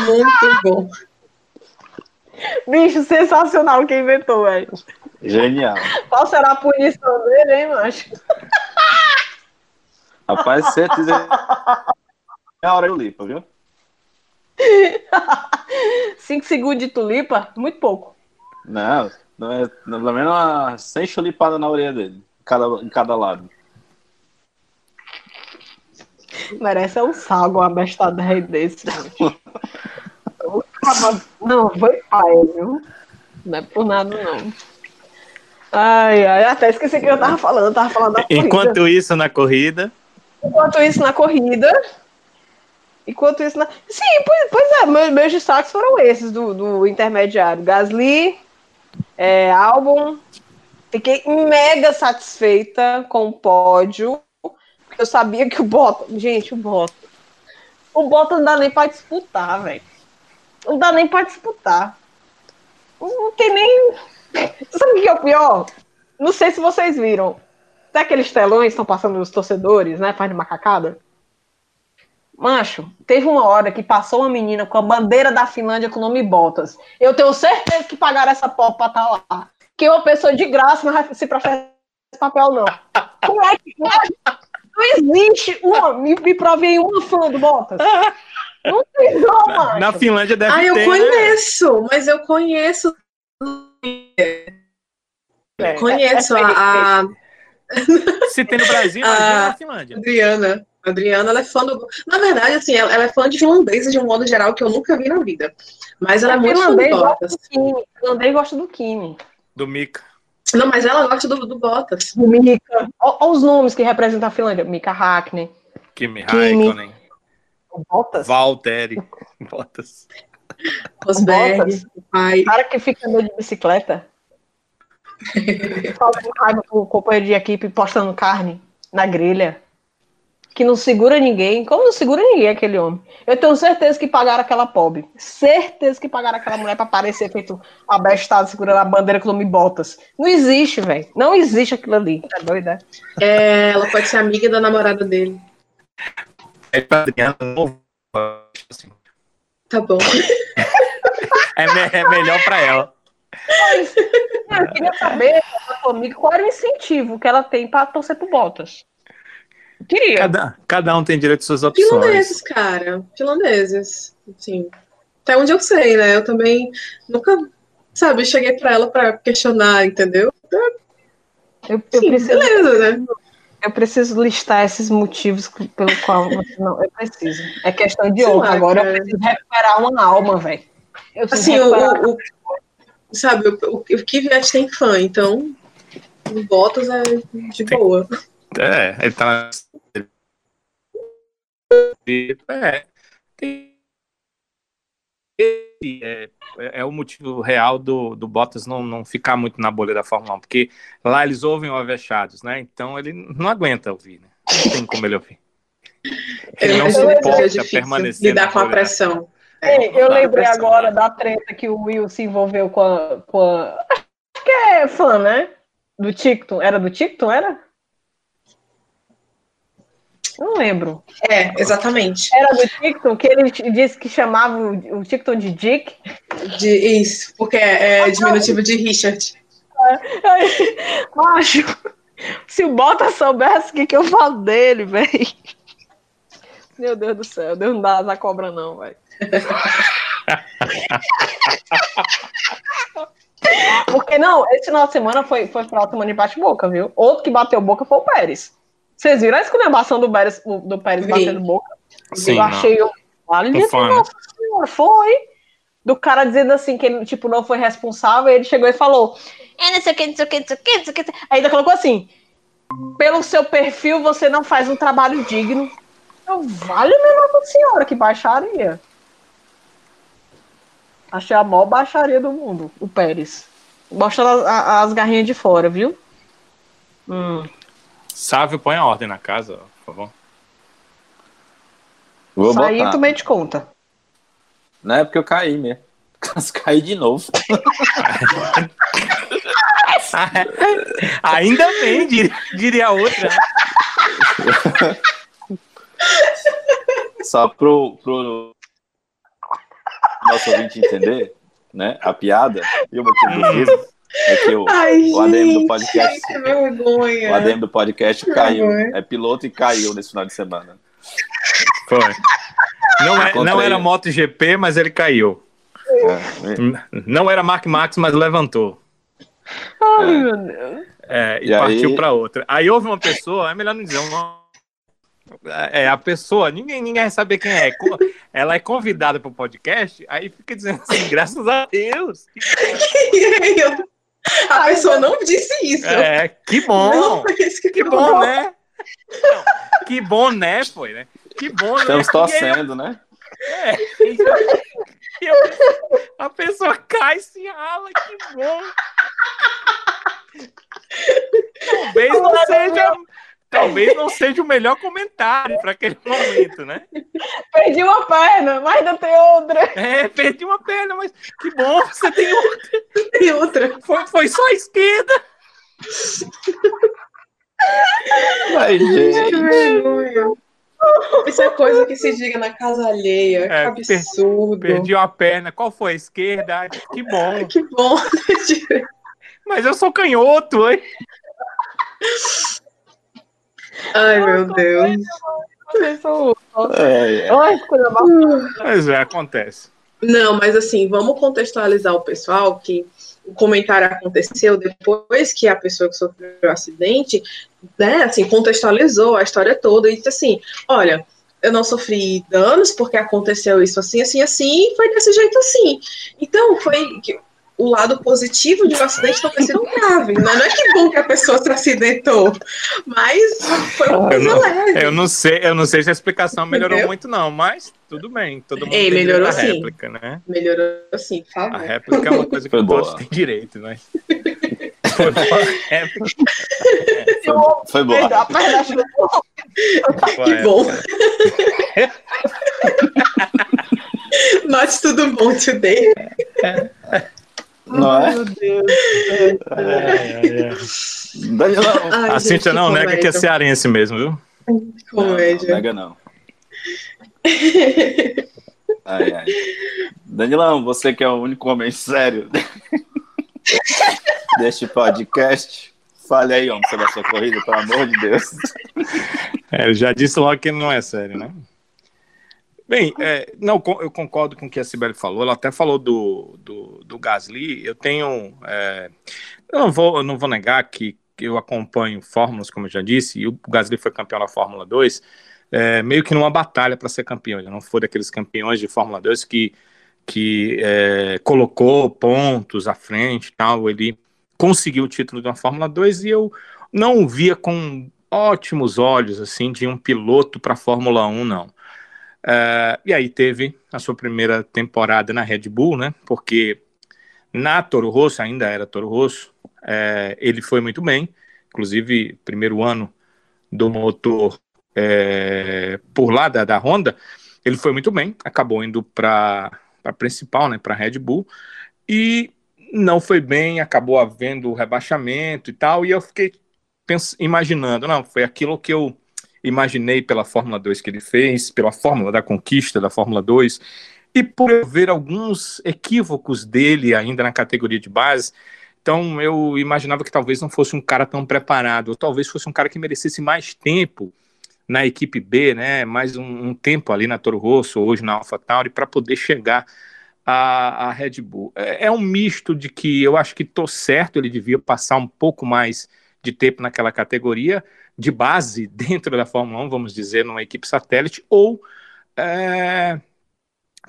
Muito bom. Bicho, sensacional quem inventou, velho. Genial. Qual será a punição dele, hein, macho? Rapaz, certeza. É a hora do Lipa, viu? Cinco segundos de tulipa? Muito pouco. Não, não é, pelo menos uma, 100 chulipadas na orelha dele, em cada, em cada lado. Merece é um salgo, um abestado rei desse. Não, foi pai, viu? Não é por nada, não. Ai, ai, até esqueci o que eu tava falando. Eu tava falando da corrida. Enquanto isso, na corrida, Enquanto isso na corrida. Enquanto isso na. Sim, pois, pois é, meus, meus destaques foram esses do, do intermediário. Gasly, é, álbum. Fiquei mega satisfeita com o pódio. Porque eu sabia que o Bottas. Gente, o Bottas. O Bottas não dá nem pra disputar, velho. Não dá nem pra disputar. Não, tem nem. Sabe o que é o pior? Não sei se vocês viram. Sabe aqueles telões estão passando os torcedores, né? Faz de macacada? Macho, teve uma hora que passou uma menina com a bandeira da Finlândia com o nome Botas. Eu tenho certeza que pagaram essa pop pra estar lá. Que uma pessoa de graça não vai se prestar esse papel, não. Como é que. Não existe uma. Me, me prove aí uma fã do Botas. Não tem, não, na Finlândia deve Ah, eu ter, né? conheço, mas eu conheço. É, Conheço é- é- a, a Se tem no Brasil, imagina Ah. na Finlândia. Adriana. A Adriana, ela é fã do. Na verdade, assim, ela, ela é fã de finlandeses de um modo geral que eu nunca vi na vida. Mas ela é muito fã do finlandês gosta Bottas. do Kimi. Finlandês gosta do Kimi. Do Mika. Não, mas ela gosta do, do Bottas. Do Mika. Olha os nomes que representam a Finlândia. Mika. Kimi Kimi. Raikkonen. O Bottas. Valtteri. Bottas. Bottas. o pai. O cara que fica andando de bicicleta. Falando raiva com o companheiro de equipe postando carne na grelha. Que não segura ninguém. Como não segura ninguém aquele homem? Eu tenho certeza que pagaram aquela pobre. Certeza que pagaram aquela mulher pra aparecer feito abestado segurando a bandeira com o nome Botas. Não existe, velho. Não existe aquilo ali. Tá doido, é? É, ela pode ser amiga da namorada dele. É pra Adriana, não- assim, Tá bom. É, me- é melhor pra ela. Eu queria saber amiga qual era o incentivo que ela tem pra torcer pro Bottas. Eu Queria. Cada, cada um tem direito às suas opções. Finlandeses, cara. Finlandeses. Assim. Até onde eu sei, né? Eu também nunca, sabe, cheguei pra ela pra questionar, entendeu? Eu, eu Sim, preciso, beleza, né? Eu preciso listar esses motivos que- pelo qual você não. Eu preciso. É questão de honra. Agora eu preciso recuperar uma alma, velho. Assim, o, o, o- sabe, o, o, o Kvyat tem fã, então o Bottas é de Tem. boa. É, ele tá. É. Tem... esse é, é, o motivo real do, do Bottas não, não ficar muito na bolha da Fórmula 1, porque lá eles ouvem o Avechados, né? Então ele não aguenta ouvir, né? Não tem como ele ouvir. Ele não suporta permanecer. Lidar com a pressão. É, eu lembrei agora da treta que o Will se envolveu com a, com a. Acho que é fã, né? Do TikTok. Era do TikTok, era? Não lembro. É, exatamente. Era do TikTok que ele disse que chamava o, TikTok de Dick. De, isso, porque é, é diminutivo de Richard. É, acho. Se o Bota soubesse o que, que eu falo dele, velho. Meu Deus do céu, Deus não dá asa cobra, não, velho. Porque não, esse final de semana foi, foi de semana de bate-boca, viu? Outro que bateu boca foi o Pérez. Vocês viram a exclamação do Pérez, do Pérez batendo boca? Sim, eu achei o. nossa senhora, foi. Do cara dizendo assim que ele, tipo, não foi responsável, ele chegou e falou: é, não sei o que, não sei o que, não sei o que, não sei o que. Ainda colocou assim: pelo seu perfil, você não faz um trabalho digno. Eu, vale minha Nossa Senhora, que baixaria. Achei a maior baixaria do mundo, o Pérez. Mostra as, as garrinhas de fora, viu? Hum. Sávio, põe a ordem na casa, por favor. Vou Saí botar. tu meio de conta. Não é porque eu caí mesmo. caí de novo. Ainda bem, diria, a outra. Só pro, pro nosso ouvinte entender, né? A piada e o motivo do riso é que o, Ai, o ADM do podcast. Que vergonha. O ADM do podcast caiu. É piloto e caiu nesse final de semana. Foi. Não, é, não era MotoGP, mas ele caiu. É. Não era Mark Max, mas levantou. Ai, é. meu Deus. É, e, e partiu aí... para outra. Aí houve uma pessoa, é melhor não dizer, uma, é a pessoa, ninguém, ninguém vai saber quem é. Ela é convidada para o podcast, aí fica dizendo assim, graças a Deus. A Ai, pessoa não disse isso. É, que bom. que, que bom, né? Não, que bom, né? Foi, né? Que bom, né? Estamos torcendo, né? É. Eu, a pessoa cai e se rala, que bom. Talvez não seja. Talvez não seja o melhor comentário para aquele momento, né? Perdi uma perna, mas ainda tem outra. É, perdi uma perna, mas que bom, você tem outra. Tem outra. Foi, foi só a esquerda. Ai, gente. Isso é coisa que se diga na casa alheia. É, que absurdo. Perdi uma perna. Qual foi? A esquerda? Que bom. Que bom. Mas eu sou canhoto, hein? Ai, meu Deus. É, é. Mas é, acontece. Não, mas assim, vamos contextualizar o pessoal que o comentário aconteceu depois que a pessoa que sofreu o acidente, né, assim, contextualizou a história toda e disse assim, olha, eu não sofri danos porque aconteceu isso assim, assim, assim, e foi desse jeito assim. Então, foi o lado positivo de um acidente não ter sido grave. Né? Não é que bom que a pessoa se acidentou, mas foi uma coisa eu não, leve. Eu não sei, eu não sei se a explicação melhorou Entendeu? muito, não, mas tudo bem. Todo mundo Ei, tem melhorou sim. réplica, né? Melhorou sim, por favor. A réplica é uma coisa que todos têm direito, né? Foi boa. É, foi, foi boa. Que bom. Not tudo bom today. É. Não é? Meu Deus. É, a Cintia não comédia. nega que é cearense mesmo, viu? Comédia. Não, nega não. Ai, ai. Danilão, você que é o único homem sério deste podcast, fale aí, homem, sobre a sua corrida, pelo amor de Deus. É, já disse logo que não é sério, né? Bem, é, não, eu concordo com o que a Sibeli falou. Ela até falou do, do, do Gasly. Eu tenho. É, eu, não vou, eu não vou negar que, eu acompanho Fórmulas, como eu já disse, e o Gasly foi campeão da Fórmula 2, é, meio que numa batalha para ser campeão. Ele não foi daqueles campeões de Fórmula 2 que, que é, colocou pontos à frente tal. Ele conseguiu o título da Fórmula 2 e eu não via com ótimos olhos assim de um piloto para Fórmula 1, não. Uh, e aí teve a sua primeira temporada na Red Bull, né? Porque na Toro Rosso, ainda era Toro Rosso, é, ele foi muito bem, inclusive primeiro ano do motor é, por lá da, da Honda, ele foi muito bem, acabou indo para a principal, né, para Red Bull, e não foi bem, acabou havendo rebaixamento e tal, e eu fiquei imaginando, não, foi aquilo que eu imaginei pela Fórmula 2 que ele fez, pela fórmula da conquista da Fórmula 2, e por eu ver alguns equívocos dele ainda na categoria de base, então eu imaginava que talvez não fosse um cara tão preparado, ou talvez fosse um cara que merecesse mais tempo na equipe B, né, mais um, um tempo ali na Toro Rosso, hoje na AlphaTauri, para poder chegar à, à Red Bull. É, é, um misto de que eu acho que estou certo, ele devia passar um pouco mais de tempo naquela categoria, de base dentro da Fórmula 1, vamos dizer, numa equipe satélite, ou é,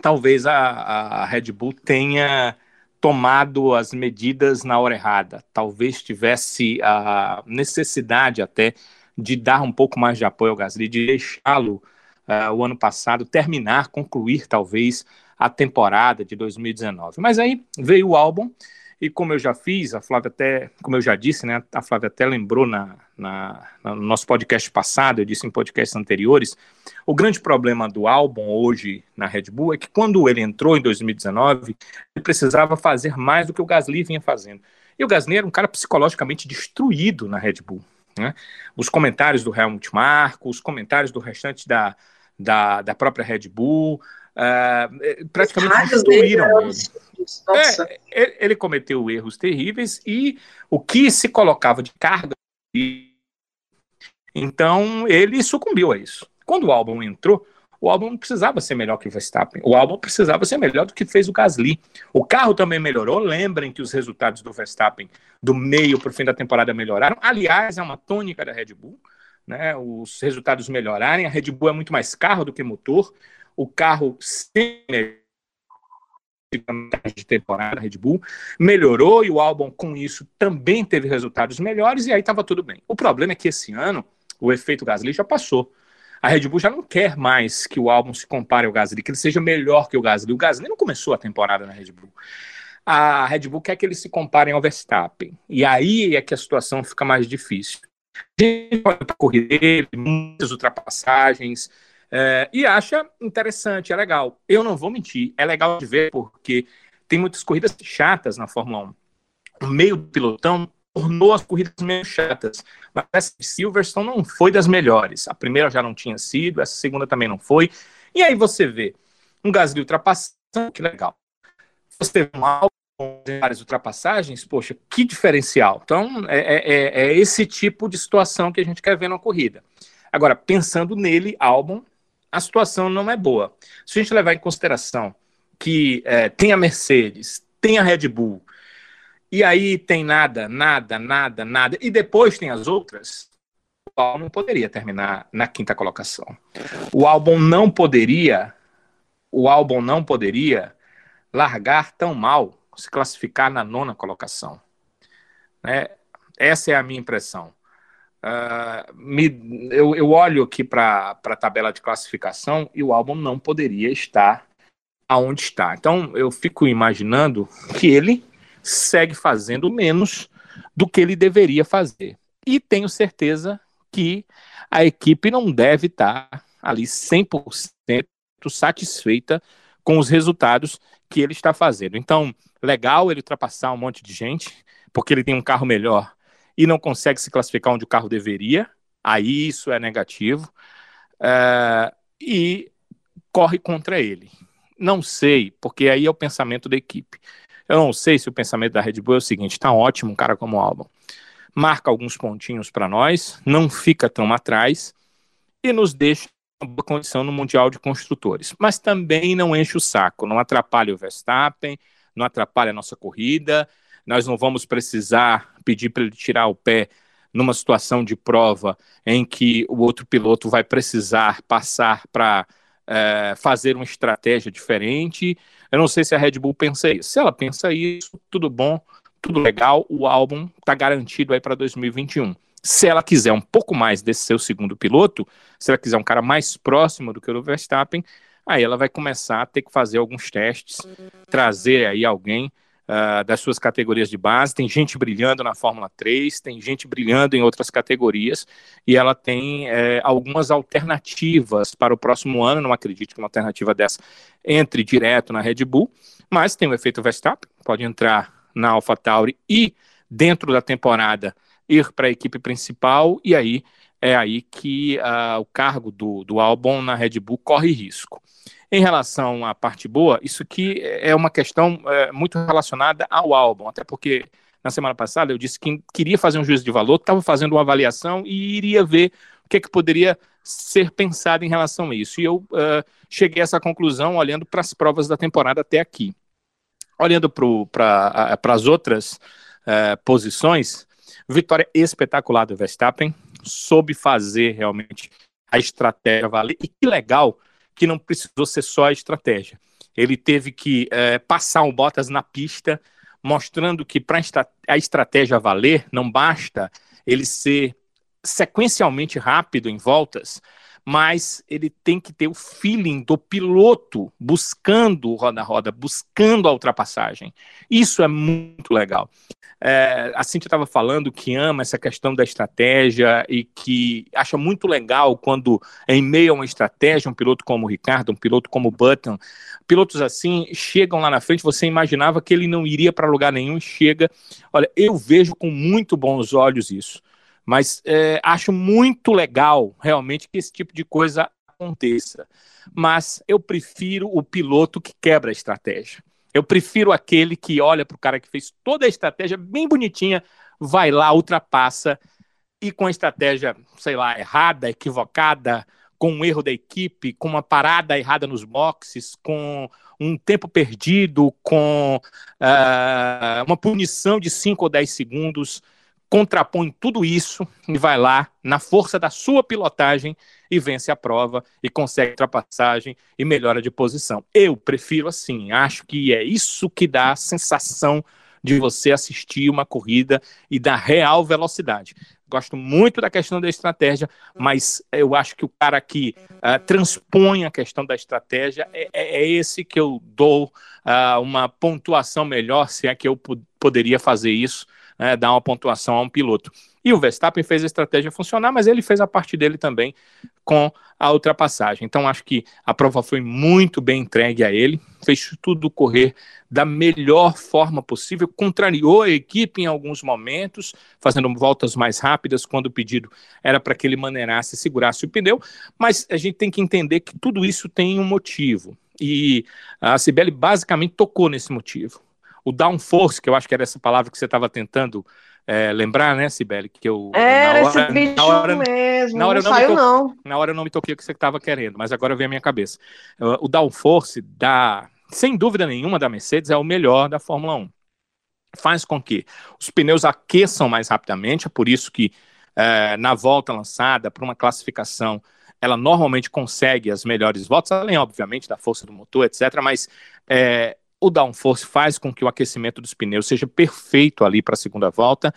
talvez a, a Red Bull tenha tomado as medidas na hora errada. Talvez tivesse a necessidade até de dar um pouco mais de apoio ao Gasly, de deixá-lo uh, o ano passado terminar, concluir talvez a temporada de 2019. Mas aí veio o álbum e como eu já fiz, a Flávia até, como eu já disse, né, a Flávia até lembrou na, na, no nosso podcast passado, eu disse em podcasts anteriores, o grande problema do álbum hoje na Red Bull é que quando ele entrou em 2019, ele precisava fazer mais do que o Gasly vinha fazendo. E o Gasly era um cara psicologicamente destruído na Red Bull. Né? Os comentários do Helmut Marko, os comentários do restante da, da, da própria Red Bull, uh, praticamente destruíram ele. É, ele cometeu erros terríveis e o que se colocava de carga. Então ele sucumbiu a isso. Quando o álbum entrou, o álbum não precisava ser melhor que o Verstappen. O álbum precisava ser melhor do que fez o Gasly. O carro também melhorou. Lembrem que os resultados do Verstappen do meio para o fim da temporada melhoraram. Aliás, é uma tônica da Red Bull. Né? Os resultados melhorarem. A Red Bull é muito mais carro do que motor. O carro sempre de temporada Red Bull, melhorou e o álbum com isso também teve resultados melhores e aí estava tudo bem. O problema é que esse ano o efeito Gasly já passou. A Red Bull já não quer mais que o álbum se compare ao Gasly, que ele seja melhor que o Gasly. O Gasly não começou a temporada na Red Bull. A Red Bull quer que eles se comparem ao Verstappen. E aí é que a situação fica mais difícil. A gente olha para corrida muitas ultrapassagens, é, e acha interessante, é legal. Eu não vou mentir, é legal de ver porque tem muitas corridas chatas na Fórmula 1. O meio do pilotão tornou as corridas meio chatas. Mas essa Silverstone não foi das melhores. A primeira já não tinha sido, essa segunda também não foi. E aí você vê um Gasly ultrapassando, que legal. Você vê um álbum várias ultrapassagens, poxa, que diferencial. Então, é, é, é, é esse tipo de situação que a gente quer ver na corrida. Agora, pensando nele, álbum, a situação não é boa. Se a gente levar em consideração que é, tem a Mercedes, tem a Red Bull, e aí tem nada, nada, nada, nada, e depois tem as outras, o álbum não poderia terminar na quinta colocação. O álbum não poderia, o álbum não poderia largar tão mal, se classificar na nona colocação. Né? Essa é a minha impressão. Uh, me, eu, eu, olho aqui para a tabela de classificação e o álbum não poderia estar aonde está. Então eu fico imaginando que ele segue fazendo menos do que ele deveria fazer. E tenho certeza que a equipe não deve estar ali 100% satisfeita com os resultados que ele está fazendo. Então, legal ele ultrapassar um monte de gente, porque ele tem um carro melhor e não consegue se classificar onde o carro deveria, aí isso é negativo, é, e corre contra ele. Não sei, porque aí é o pensamento da equipe. Eu não sei se o pensamento da Red Bull é o seguinte: tá ótimo um cara como o Albon. Marca alguns pontinhos para nós, não fica tão atrás e nos deixa uma boa condição no Mundial de Construtores. Mas também não enche o saco, não atrapalha o Verstappen, não atrapalha a nossa corrida. Nós não vamos precisar pedir para ele tirar o pé numa situação de prova em que o outro piloto vai precisar passar para é, fazer uma estratégia diferente. Eu não sei se a Red Bull pensa isso. Se ela pensa isso, tudo bom, tudo legal, o álbum está garantido aí para 2021. Se ela quiser um pouco mais desse seu segundo piloto, se ela quiser um cara mais próximo do que o Verstappen, aí ela vai começar a ter que fazer alguns testes, trazer aí alguém uh, das suas categorias de base. Tem gente brilhando na Fórmula 3, tem gente brilhando em outras categorias, e ela tem é, algumas alternativas para o próximo ano. Não acredito que uma alternativa dessa entre direto na Red Bull, mas tem o efeito Verstappen, pode entrar na AlphaTauri e dentro da temporada ir para a equipe principal, e aí é aí que uh, o cargo do, do Albon na Red Bull corre risco. Em relação à parte boa, isso aqui é uma questão é, muito relacionada ao álbum, até porque na semana passada eu disse que queria fazer um juízo de valor, estava fazendo uma avaliação e iria ver o que, é que poderia ser pensado em relação a isso. E eu uh, cheguei a essa conclusão olhando para as provas da temporada até aqui. Olhando para as outras uh, posições, vitória espetacular do Verstappen, soube fazer realmente a estratégia valer. E que legal que não precisou ser só a estratégia. Ele teve que é, passar um Bottas na pista, mostrando que para a estratégia valer, não basta ele ser sequencialmente rápido em voltas, mas ele tem que ter o feeling do piloto buscando roda-roda, buscando a ultrapassagem. Isso é muito legal. É, a Cintia estava falando que ama essa questão da estratégia e que acha muito legal quando, em meio a uma estratégia, um piloto como o Ricardo, um piloto como o Button, pilotos assim chegam lá na frente, você imaginava que ele não iria para lugar nenhum e chega. Olha, eu vejo com muito bons olhos isso. Mas é, acho muito legal, realmente, que esse tipo de coisa aconteça. Mas eu prefiro o piloto que quebra a estratégia. Eu prefiro aquele que olha para o cara que fez toda a estratégia bem bonitinha, vai lá, ultrapassa e com a estratégia, sei lá, errada, equivocada, com um erro da equipe, com uma parada errada nos boxes, com um tempo perdido, com uh, uma punição de 5 ou 10 segundos contrapõe tudo isso e vai lá na força da sua pilotagem e vence a prova e consegue ultrapassagem e melhora de posição. Eu prefiro assim, acho que é isso que dá a sensação de você assistir uma corrida e da real velocidade. Gosto muito da questão da estratégia, mas eu acho que o cara que uh, transpõe a questão da estratégia é, é, é esse que eu dou uh, uma pontuação melhor, se é que eu poderia fazer isso né, dar uma pontuação a um piloto. E o Verstappen fez a estratégia funcionar, mas ele fez a parte dele também com a ultrapassagem. Então acho que a prova foi muito bem entregue a ele, fez tudo correr da melhor forma possível, contrariou a equipe em alguns momentos, fazendo voltas mais rápidas quando o pedido era para que ele maneirasse segurasse o pneu, mas a gente tem que entender que tudo isso tem um motivo. E a Cibele basicamente tocou nesse motivo o downforce, que eu acho que era essa palavra que você estava tentando é, lembrar, né, Sibeli? Que eu, era na hora, esse bicho na hora, mesmo, na hora não, não saiu, não. Na hora eu não me toquei o que você estava querendo, mas agora vem a minha cabeça. O downforce, da, sem dúvida nenhuma, da Mercedes é o melhor da Fórmula 1. Faz com que os pneus aqueçam mais rapidamente, é por isso que é, na volta lançada, para uma classificação, ela normalmente consegue as melhores voltas, além, obviamente, da força do motor, etc., mas é, o downforce faz com que o aquecimento dos pneus seja perfeito ali para a segunda volta.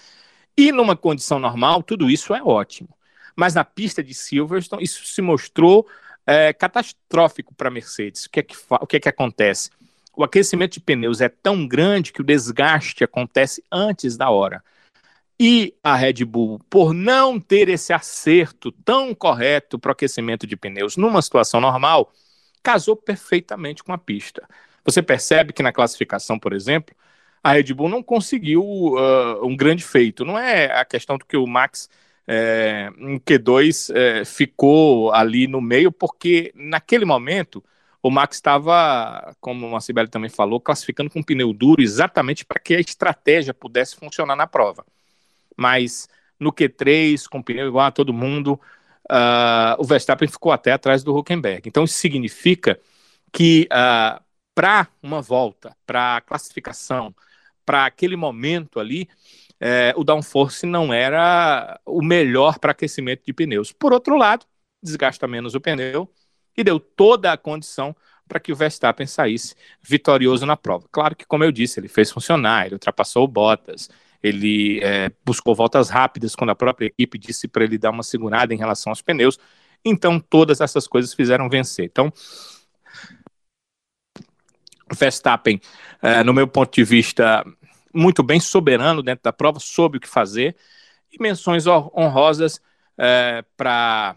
E numa condição normal, tudo isso é ótimo. Mas na pista de Silverstone, isso se mostrou é, catastrófico para a Mercedes. O que, é que, o que é que acontece? O aquecimento de pneus é tão grande que o desgaste acontece antes da hora. E a Red Bull, por não ter esse acerto tão correto para o aquecimento de pneus numa situação normal, casou perfeitamente com a pista. Você percebe que na classificação, por exemplo, a Red Bull não conseguiu uh, um grande feito. Não é a questão do que o Max é, em Q2 é, ficou ali no meio, porque naquele momento o Max estava, como a Sibeli também falou, classificando com pneu duro exatamente para que a estratégia pudesse funcionar na prova. Mas no Q3, com pneu igual a todo mundo, uh, o Verstappen ficou até atrás do Huckenberg. Então isso significa que uh, para uma volta, para classificação, para aquele momento ali, é, o downforce não era o melhor para aquecimento de pneus. Por outro lado, desgasta menos o pneu e deu toda a condição para que o Verstappen saísse vitorioso na prova. Claro que, como eu disse, ele fez funcionar, ele ultrapassou o Bottas, ele é, buscou voltas rápidas quando a própria equipe disse para ele dar uma segurada em relação aos pneus. Então, todas essas coisas fizeram vencer. Então, Verstappen, é, no meu ponto de vista, muito bem soberano dentro da prova, soube o que fazer. E menções honrosas é, para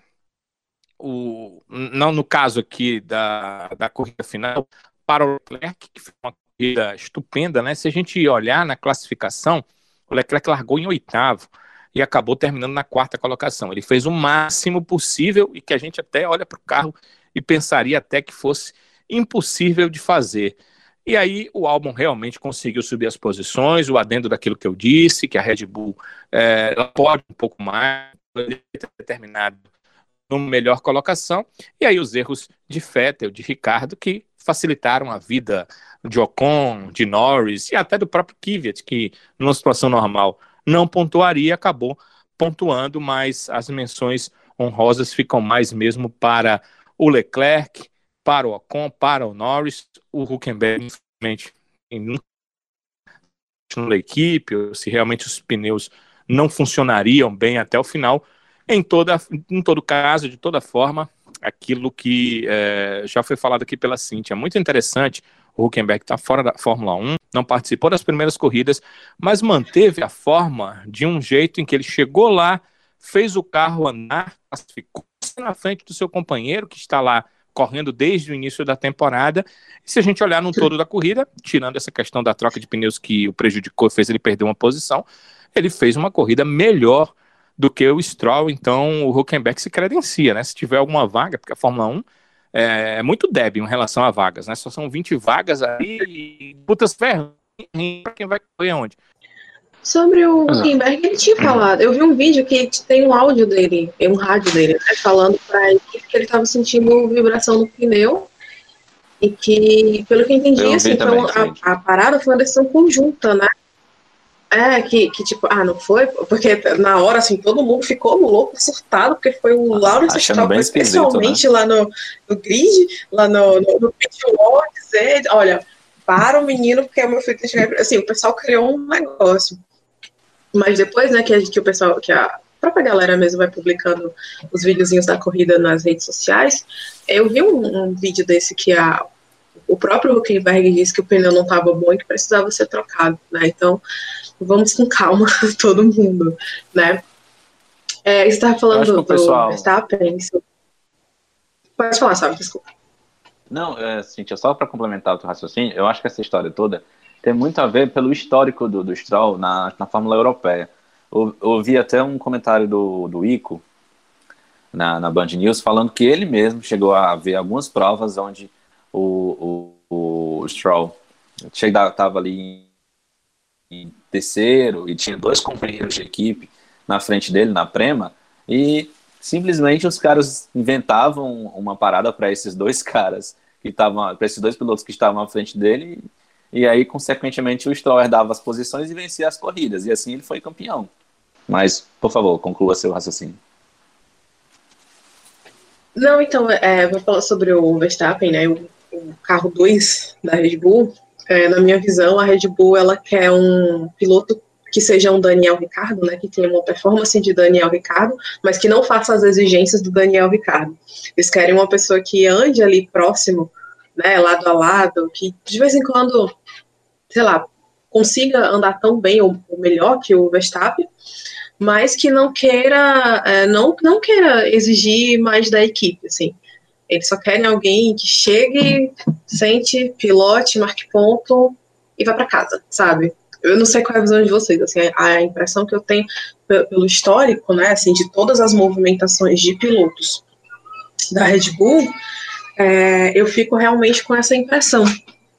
o. Não no caso aqui da, da corrida final, para o Leclerc, que foi uma corrida estupenda, né? Se a gente olhar na classificação, o Leclerc largou em oitavo e acabou terminando na quarta colocação. Ele fez o máximo possível e que a gente até olha para o carro e pensaria até que fosse impossível de fazer. E aí o álbum realmente conseguiu subir as posições, o adendo daquilo que eu disse, que a Red Bull é, pode um pouco mais, ter terminado numa melhor colocação, e aí os erros de Vettel, de Ricardo, que facilitaram a vida de Ocon, de Norris e até do próprio Kvyat, que numa situação normal não pontuaria, acabou pontuando, mas as menções honrosas ficam mais mesmo para o Leclerc, para o Ocon, para o Norris, o Huckenberg, infelizmente, na equipe, ou se realmente os pneus não funcionariam bem até o final. Em, toda, em todo caso, de toda forma, aquilo que é, já foi falado aqui pela Cintia, muito interessante. O Huckenberg está fora da Fórmula 1, não participou das primeiras corridas, mas manteve a forma de um jeito em que ele chegou lá, fez o carro andar, classificou na frente do seu companheiro, que está lá correndo desde o início da temporada. E se a gente olhar no todo da corrida, tirando essa questão da troca de pneus que o prejudicou, fez ele perder uma posição, ele fez uma corrida melhor do que o Stroll, então o Huckenberg se credencia, né? Se tiver alguma vaga, porque a Fórmula 1 é, é muito débil em relação a vagas, né? Só são 20 vagas aí e putas ferras para quem vai correr onde. Sobre o Huckenberg, ele tinha falado. Eu vi um vídeo que tem um áudio dele, um rádio dele, né, falando para a equipe que ele estava sentindo vibração no pneu e que, pelo que eu entendi, eu assim, também, então, a, a, parada foi uma decisão conjunta, né? É, que, que tipo, ah, não foi? Porque na hora, assim, todo mundo ficou louco, surtado, porque foi o Lawrence Stroll, especialmente né? lá no, no grid, lá no, no, no pit wall, dizer, olha, para o menino, porque é o meu filho assim, o pessoal criou um negócio. Mas depois, né, que, a, que o pessoal, que a própria galera mesmo vai publicando os videozinhos da corrida nas redes sociais, eu vi um, um vídeo desse que a, o próprio Huckenberg disse que o pneu não estava bom e que precisava ser trocado, né? Então, vamos com calma, todo mundo, né? É, você estava falando do, pessoal... Verstappen. Pode falar, sabe? Desculpa. Não, é, Cintia, só para complementar o teu raciocínio, eu acho que essa história toda tem muito a ver pelo histórico do, do Stroll na, na Fórmula Europeia. Eu, ouvi até um comentário do, do Ico na, na Band News falando que ele mesmo chegou a ver algumas provas onde o, o, o Stroll estava ali em terceiro e tinha dois companheiros de equipe na frente dele, na Prema, e simplesmente os caras inventavam uma parada para esses dois caras que estavam, para esses dois pilotos que estavam à frente dele e aí, consequentemente, o Stroll herdava as posições e vencia as corridas. E assim ele foi campeão. Mas, por favor, conclua seu raciocínio. Não, então, é, vou falar sobre o Verstappen, né? O, o carro 2 da Red Bull. É, na minha visão, a Red Bull ela quer um piloto que seja um Daniel Ricardo, né, que tenha uma performance de Daniel Ricardo, mas que não faça as exigências do Daniel Ricardo. Eles querem uma pessoa que ande ali próximo né, lado a lado, que de vez em quando, sei lá, consiga andar tão bem ou, melhor que o Verstappen, mas que não queira, é, não, não queira exigir mais da equipe, assim. Eles só querem alguém que chegue, sente, pilote, marque ponto e vá para casa, sabe? Eu não sei qual é a visão de vocês, assim, a impressão que eu tenho pelo histórico, né, assim, de todas as movimentações de pilotos da Red Bull, é, eu fico realmente com essa impressão.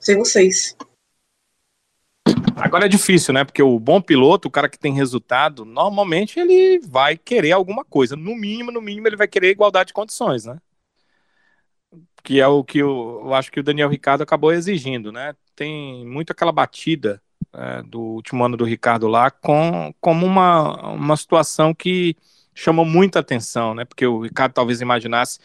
Sei vocês. Agora é difícil, né? Porque o bom piloto, o cara que tem resultado, normalmente ele vai querer alguma coisa. No mínimo, no mínimo, ele vai querer igualdade de condições, né? Que é o que eu, eu acho que o Daniel Ricardo acabou exigindo, né? Tem muito aquela batida é, do último ano do Ricardo lá com, como uma, uma situação que chamou muita atenção, né? Porque o Ricardo talvez imaginasse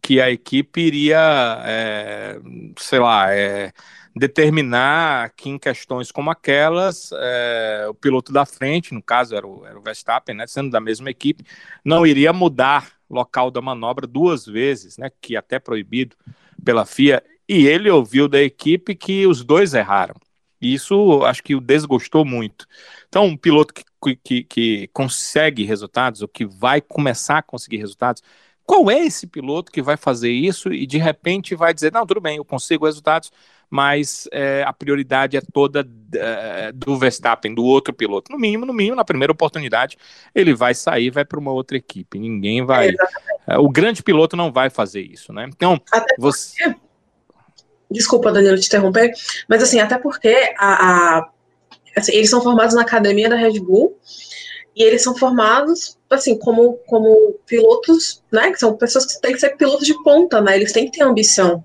que a equipe iria, é, sei lá, é, determinar que em questões como aquelas, é, o piloto da frente, no caso era o, era o Verstappen, né, sendo da mesma equipe, não iria mudar local da manobra duas vezes, né, que até proibido pela FIA, e ele ouviu da equipe que os dois erraram. Isso acho que o desgostou muito. Então, um piloto que, que, que consegue resultados, ou que vai começar a conseguir resultados, qual é esse piloto que vai fazer isso e de repente vai dizer: não, tudo bem, eu consigo resultados, mas é, a prioridade é toda é, do Verstappen, do outro piloto. No mínimo, no mínimo, na primeira oportunidade, ele vai sair, vai para uma outra equipe. Ninguém vai. É, o grande piloto não vai fazer isso, né? Então, até você. Porque... Desculpa, Danilo, te interromper, mas assim, até porque a, a assim, eles são formados na academia da Red Bull e eles são formados assim como como pilotos, né? Que são pessoas que têm que ser pilotos de ponta, né? Eles têm que ter ambição.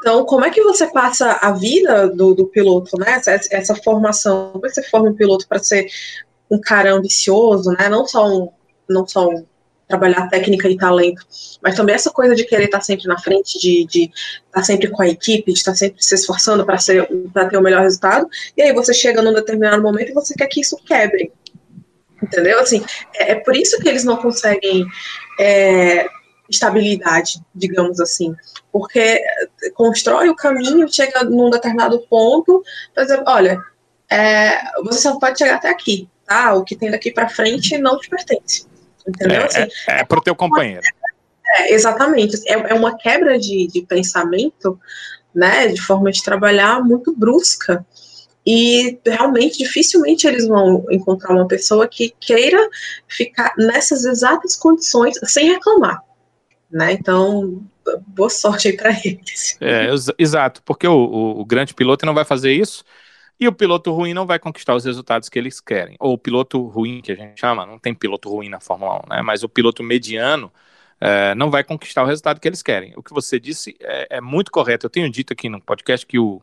Então, como é que você passa a vida do, do piloto, né? Essa, essa, formação, como é que você forma um piloto para ser um cara ambicioso, né? Não só um, não só um, trabalhar técnica e talento, mas também essa coisa de querer estar sempre na frente, de, estar sempre com a equipe, de estar sempre se esforçando para ser para ter o melhor resultado. E aí você chega num determinado momento e você quer que isso quebre, entendeu? Assim, é, é por isso que eles não conseguem é, estabilidade, digamos assim, porque constrói o caminho, chega num determinado ponto, por exemplo, olha, é, você só pode chegar até aqui, tá? O que tem daqui para frente não te pertence, entendeu? É, assim, é, é para o teu companheiro. É, exatamente, é, é uma quebra de, de pensamento, né, de forma de trabalhar muito brusca, e realmente dificilmente eles vão encontrar uma pessoa que queira ficar nessas exatas condições sem reclamar né? Então, boa sorte aí para eles. É, exato, porque o, o, o, grande piloto não vai fazer isso e o piloto ruim não vai conquistar os resultados que eles querem. Ou o piloto ruim, que a gente chama, não tem piloto ruim na Fórmula 1, né? Mas o piloto mediano é, não vai conquistar o resultado que eles querem. O que você disse é, é muito correto. Eu tenho dito aqui no podcast que o,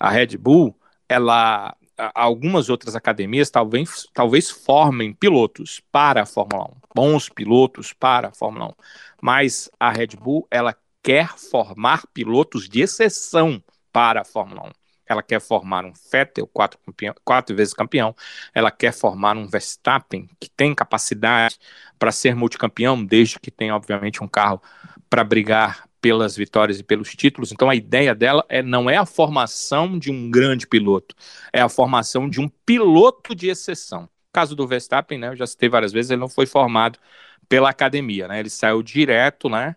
a Red Bull, ela algumas outras academias talvez, talvez formem pilotos para a Fórmula 1, bons pilotos para a Fórmula 1, mas a Red Bull ela quer formar pilotos de exceção para a Fórmula 1. Ela quer formar um Vettel, quatro, quatro vezes campeão. Ela quer formar um Verstappen, que tem capacidade para ser multicampeão, desde que tenha, obviamente, um carro para brigar pelas vitórias e pelos títulos. Então a ideia dela é não é a formação de um grande piloto, é a formação de um piloto de exceção. Caso do Verstappen, né, eu já citei várias vezes, ele não foi formado pela academia, né? Ele saiu direto, né,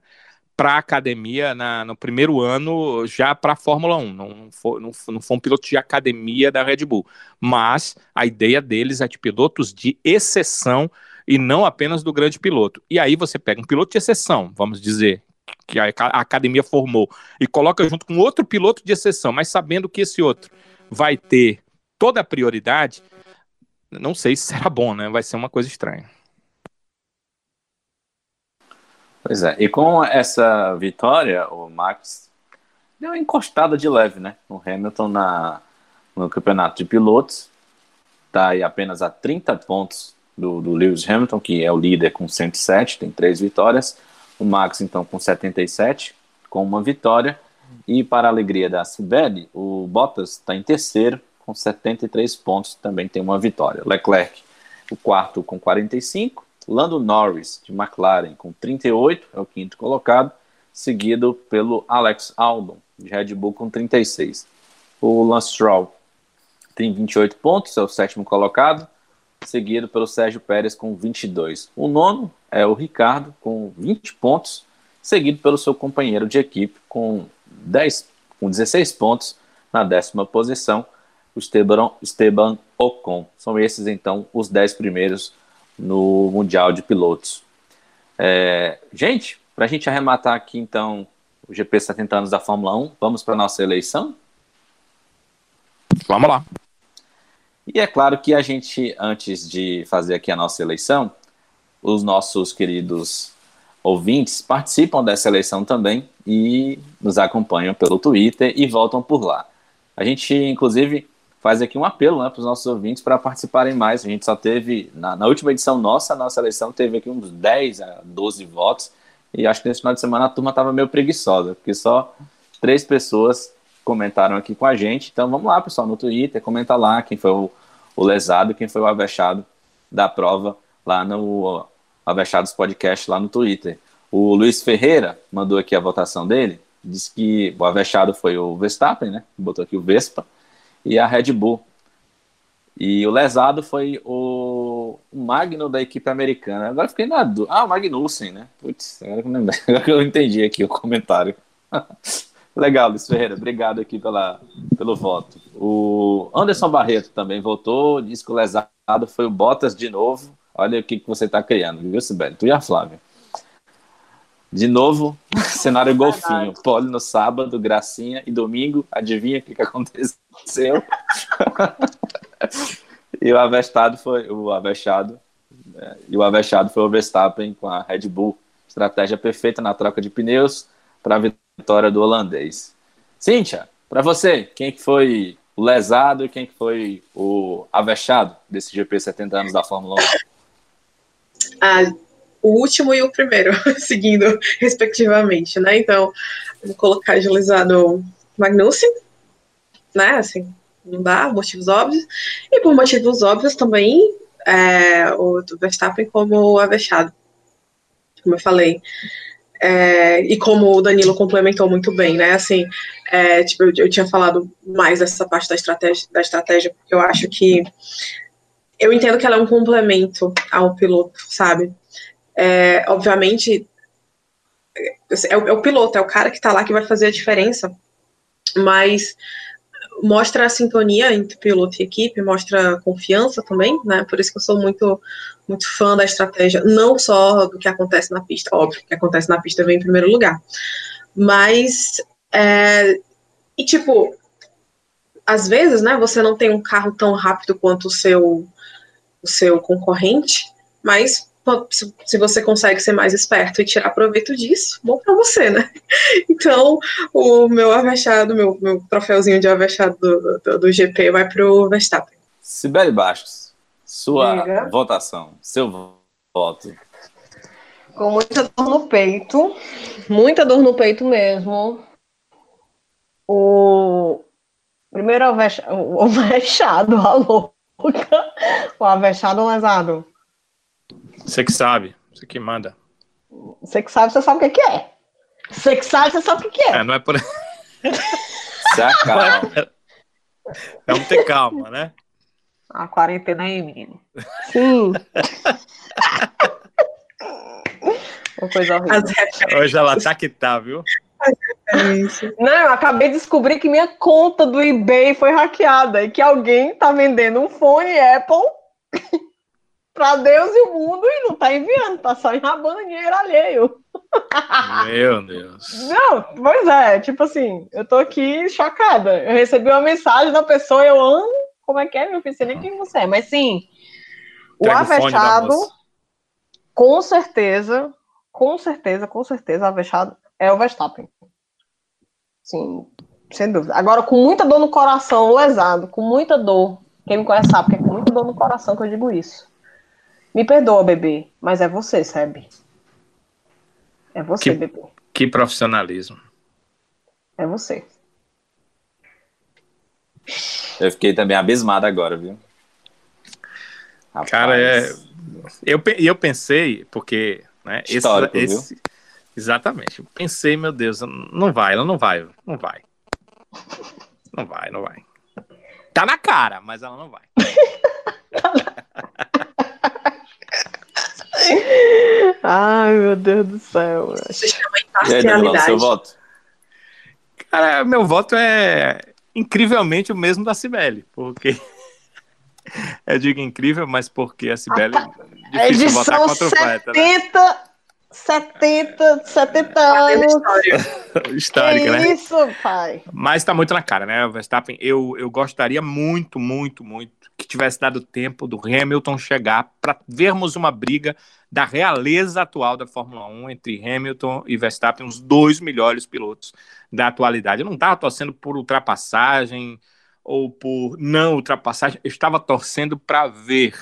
para a academia na, no primeiro ano já para a Fórmula 1. Não, não, foi, não, não foi um piloto de academia da Red Bull. Mas a ideia deles é de pilotos de exceção e não apenas do grande piloto. E aí você pega um piloto de exceção, vamos dizer, que a, academia formou e coloca junto com outro piloto de exceção, mas sabendo que esse outro vai ter toda a prioridade, não sei se será bom, né? Vai ser uma coisa estranha. Pois é, e com essa vitória, o Max deu uma encostada de leve, né? O Hamilton na, no campeonato de pilotos, está aí apenas a 30 pontos do, do Lewis Hamilton, que é o líder com 107, tem três vitórias. O Max, então, com 77, com uma vitória. E, para a alegria da Sibeli, o Bottas está em terceiro, com 73 pontos, também tem uma vitória. Leclerc, o quarto, com 45. Lando Norris, de McLaren, com 38, é o quinto colocado, seguido pelo Alex Albon, de Red Bull, com 36. O Lance Stroll tem 28 pontos, é o sétimo colocado seguido pelo Sérgio Pérez com 22. O nono é o Ricardo com 20 pontos, seguido pelo seu companheiro de equipe com 10 com 16 pontos na décima posição, o Esteban, Esteban Ocon. São esses então os 10 primeiros no Mundial de Pilotos. É, gente, para a gente arrematar aqui então o GP 70 anos da Fórmula 1, vamos para a nossa eleição? Vamos lá. E é claro que a gente, antes de fazer aqui a nossa eleição, os nossos queridos ouvintes participam dessa eleição também e nos acompanham pelo Twitter e voltam por lá. A gente, inclusive, faz aqui um apelo né, para os nossos ouvintes para participarem mais. A gente só teve, na, na, última edição nossa, a nossa eleição teve aqui uns 10 a 12 votos, e acho que nesse final de semana a turma estava meio preguiçosa, porque só três pessoas comentaram aqui com a gente. Então vamos lá, pessoal, no Twitter, comenta lá quem foi o, o lesado, quem foi o avexado da prova lá no Avechados Podcast lá no Twitter. O Luiz Ferreira mandou aqui a votação dele, disse que o avexado foi o Verstappen, né? Botou aqui o Vespa, e a Red Bull. E o lesado foi o, Magno da equipe americana. Agora fiquei na dúvida. Ah, o Magnussen, né? Putz, agora que eu entendi aqui o comentário. Legal, Luiz Ferreira, obrigado aqui pela, pelo voto. O Anderson Barreto também votou, disse que o lesado foi o Bottas de novo. Olha o que, que você está criando, viu, Sibeli? Tu e a Flávia. De novo, cenário golfinho. Pole no sábado, gracinha. E domingo, adivinha o que, que aconteceu? e o avestado foi o avexado. É, e o avexado foi o Verstappen com a Red Bull. Estratégia perfeita na troca de pneus para a vitória do holandês. Cíntia, para você, quem que foi o lesado e quem que foi o avexado desse GP 70 anos da Fórmula 1? Ah, o último e o primeiro, seguindo respectivamente, né? Então, vou colocar de lesado Magnussen, né? Assim, não dá, motivos óbvios. E por motivos óbvios também, é, o Verstappen como avexado, como eu falei. É, e como o Danilo complementou muito bem, né? Assim, é, tipo, eu, eu, tinha falado mais dessa parte da estratégia, da estratégia, porque eu acho que eu entendo que ela é um complemento ao piloto, sabe? É, obviamente, é o, é o, piloto, é o cara que está lá que vai fazer a diferença, mas mostra a sintonia entre piloto e equipe, mostra confiança também, né? Por isso que eu sou muito, muito fã da estratégia, não só do que acontece na pista, óbvio, o que acontece na pista vem em primeiro lugar, mas é, e tipo, às vezes, né? Você não tem um carro tão rápido quanto o seu o seu concorrente, mas se você consegue ser mais esperto e tirar proveito disso, bom para você, né? Então, o meu avexado, meu, meu troféuzinho de avexado do, do, do GP vai para o Verstappen. Sibeli Bastos, sua Diga. votação, seu voto. Com muita dor no peito, muita dor no peito mesmo. O primeiro avexado, o avexado, alô, o avexado lesado. Você que sabe, você que manda. Você que sabe, você sabe o que, é. Você que sabe, você sabe o que, é. é. Não é por. Se acalma. Vamos ter calma, né? A quarentena aí, menino. Sim. Uma coisa horrível. Hoje ela tá que tá, viu? Não, eu acabei de descobrir que minha conta do eBay foi hackeada e que alguém tá vendendo um fone Apple para Deus e o mundo e não tá enviando, tá só enrabando dinheiro alheio. Meu Deus. Não, pois é, tipo assim, eu tô aqui chocada. Eu recebi uma mensagem da pessoa, eu amo. Como é que é, meu filho? Sei nem quem você é, mas sim. o avexado, com certeza, com certeza, com certeza, o avexado é o Verstappen. Sim, sem dúvida. Agora, com muita dor no coração, lesado, com muita dor. Quem me conhece sabe que é com muita dor no coração que eu digo isso. Me perdoa, bebê, mas é você, sabe? É você, que, bebê. Que profissionalismo. É você. Eu fiquei também abismado agora, viu? Rapaz. Cara, é. Eu, eu pensei, porque. Né, Histórico, esse, esse, viu? Exatamente. Eu pensei, meu Deus, não vai, ela não vai, não vai. Não vai, não vai. Tá na cara, mas ela não vai. Ai, meu Deus do céu. Isso chama imparcialidade. seu voto? Cara, meu voto é incrivelmente o mesmo da Cibele, porque eu digo incrível, mas porque a Cibele ah, tá. é difícil votar contra 70, o poeta, né? 70, 70 anos. Histórica, né? Isso, pai. Mas tá muito na cara, né, Verstappen? Eu, eu gostaria muito, muito, muito que tivesse dado tempo do Hamilton chegar para vermos uma briga da realeza atual da Fórmula 1 entre Hamilton e Verstappen, os dois melhores pilotos da atualidade. Eu não estava torcendo por ultrapassagem ou por não ultrapassagem, eu estava torcendo para ver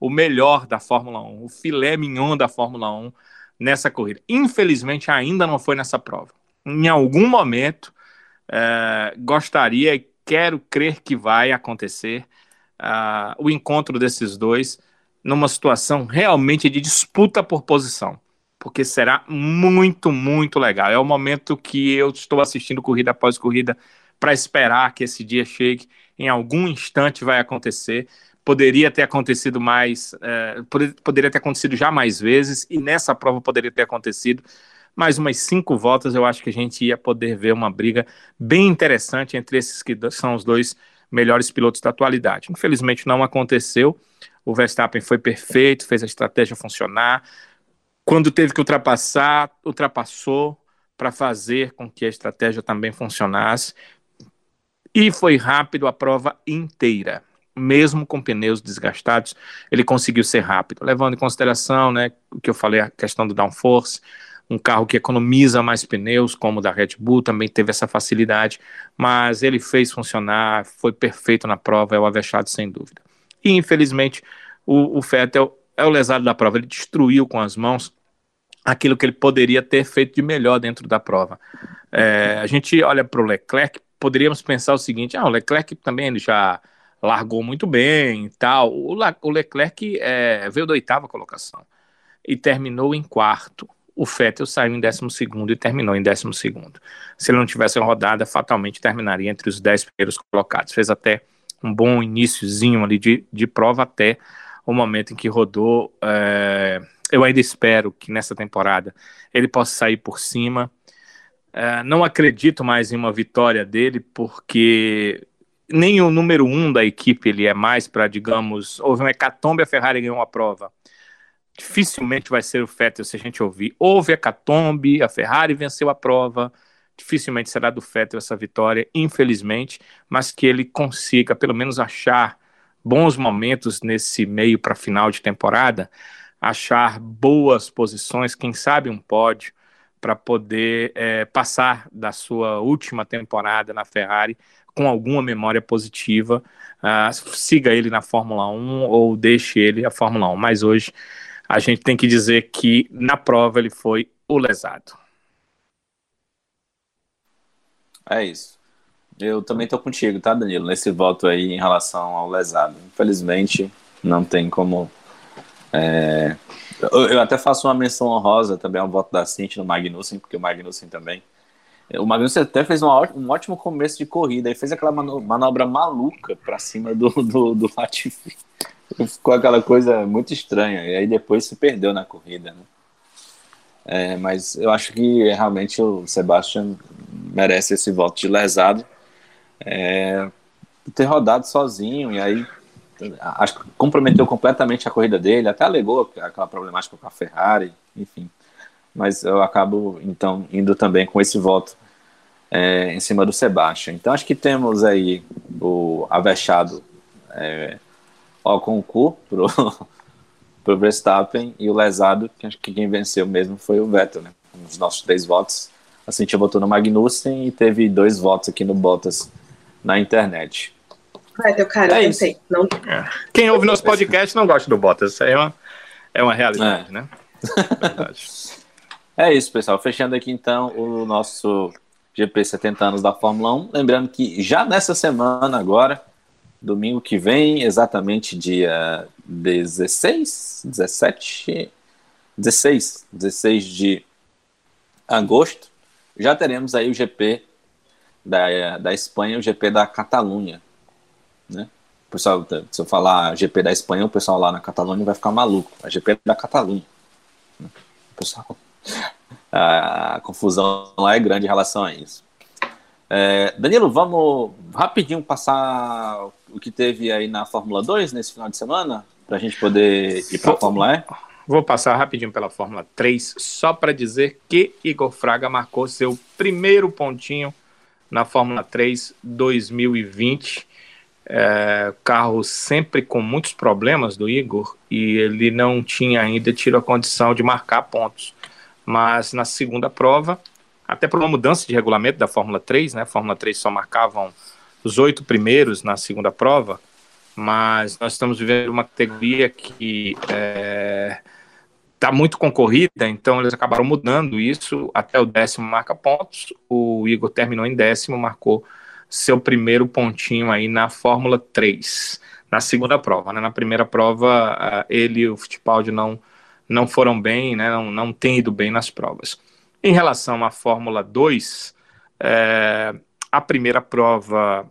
o melhor da Fórmula 1, o filé mignon da Fórmula 1 nessa corrida. Infelizmente, ainda não foi nessa prova. Em algum momento, é, gostaria e quero crer que vai acontecer o encontro desses dois numa situação realmente de disputa por posição, porque será muito, muito legal. É o momento que eu estou assistindo corrida após corrida para esperar que esse dia chegue. Em algum instante vai acontecer. Poderia ter acontecido mais, é, poderia ter acontecido já mais vezes, e nessa prova poderia ter acontecido mais umas cinco voltas. Eu acho que a gente ia poder ver uma briga bem interessante entre esses que são os dois melhores pilotos da atualidade. Infelizmente não aconteceu. O Verstappen foi perfeito, fez a estratégia funcionar. Quando teve que ultrapassar, ultrapassou para fazer com que a estratégia também funcionasse. E foi rápido a prova inteira. Mesmo com pneus desgastados, ele conseguiu ser rápido, levando em consideração né, o que eu falei, a questão do downforce, um carro que economiza mais pneus, como o da Red Bull, também teve essa facilidade, mas ele fez funcionar, foi perfeito na prova, é o avexado sem dúvida. E infelizmente o, o Vettel é o lesado da prova, ele destruiu com as mãos aquilo que ele poderia ter feito de melhor dentro da prova. É, a gente olha para o Leclerc, poderíamos pensar o seguinte: ah, o Leclerc também ele já largou muito bem e tal. O, o Leclerc é, veio da oitava colocação e terminou em quarto o Vettel saiu em 12 e terminou em 12. Se ele não tivesse rodada, fatalmente terminaria entre os 10 primeiros colocados. Fez até um bom iníciozinho ali de, de prova até o momento em que rodou. É, eu ainda espero que nessa temporada ele possa sair por cima. É, não acredito mais em uma vitória dele, porque nem o número um da equipe ele é mais para, digamos, houve um hecatombe, a Ferrari ganhou uma prova dificilmente vai ser o Vettel se a gente ouvir. Houve a Catombe, a Ferrari venceu a prova, dificilmente será do Vettel essa vitória, infelizmente, mas que ele consiga pelo menos achar bons momentos nesse meio para final de temporada, achar boas posições, quem sabe um pódio, para poder é, passar da sua última temporada na Ferrari com alguma memória positiva. Uh, siga ele na Fórmula 1 ou deixe ele a Fórmula 1. Mas hoje a gente tem que dizer que na prova ele foi o lesado. É isso. Eu também tô contigo, tá, Danilo? Nesse voto aí em relação ao lesado. Infelizmente, não tem como. É... Eu, até faço uma menção honrosa também ao voto da Cinti no Magnussen, porque o Magnussen também. O Magnussen até fez um ótimo começo de corrida e fez aquela manobra maluca para cima do, do, do Latifi. Ficou aquela coisa muito estranha. E aí depois se perdeu na corrida, né? É, mas eu acho que realmente o Sebastian merece esse voto de lesado. É, ter rodado sozinho e aí acho que comprometeu completamente a corrida dele, até alegou aquela problemática com a Ferrari, enfim. Mas eu acabo então indo também com esse voto é, em cima do Sebastian. Então acho que temos aí o avexado é, ao concurso pro, pro Verstappen e o lesado, que acho que quem venceu mesmo foi o Vettel, né? Os nossos três votos. A Cintia votou no Magnussen e teve dois votos aqui no Bottas na internet. Vettel, cara, é eu pensei. Não... É. Quem ouve nosso podcast não gosta do Bottas, isso aí é uma, é uma realidade, é. né? É isso, pessoal. Fechando aqui então o nosso GP 70 anos da Fórmula 1. Lembrando que já nessa semana agora domingo que vem, exatamente dia 16, 17, 16, 16 de agosto, já teremos aí o GP da, da Espanha, o GP da Catalunha, né? Pessoal, se eu falar GP da Espanha, o pessoal lá na Catalunha vai ficar maluco. É GP da Catalunha. Né? Pessoal, a, confusão lá é grande em relação a isso. É, Danilo, vamos rapidinho passar o que teve aí na Fórmula 2 nesse final de semana, para a gente poder ir para a Fórmula E? Vou passar rapidinho pela Fórmula 3, só para dizer que Igor Fraga marcou seu primeiro pontinho na Fórmula 3 2020. É, carro sempre com muitos problemas do Igor e ele não tinha ainda tido a condição de marcar pontos. Mas na segunda prova até por uma mudança de regulamento da Fórmula 3, né? A Fórmula 3 só marcavam os oito primeiros na segunda prova, mas nós estamos vivendo uma categoria que é, está muito concorrida, então eles acabaram mudando isso até o décimo marca pontos. O Igor terminou em décimo, marcou seu primeiro pontinho aí na Fórmula 3, na segunda prova. Né? Na primeira prova, ele e o Fittipaldi não, não foram bem, né? não, não têm ido bem nas provas. Em relação à Fórmula 2, é, a primeira prova,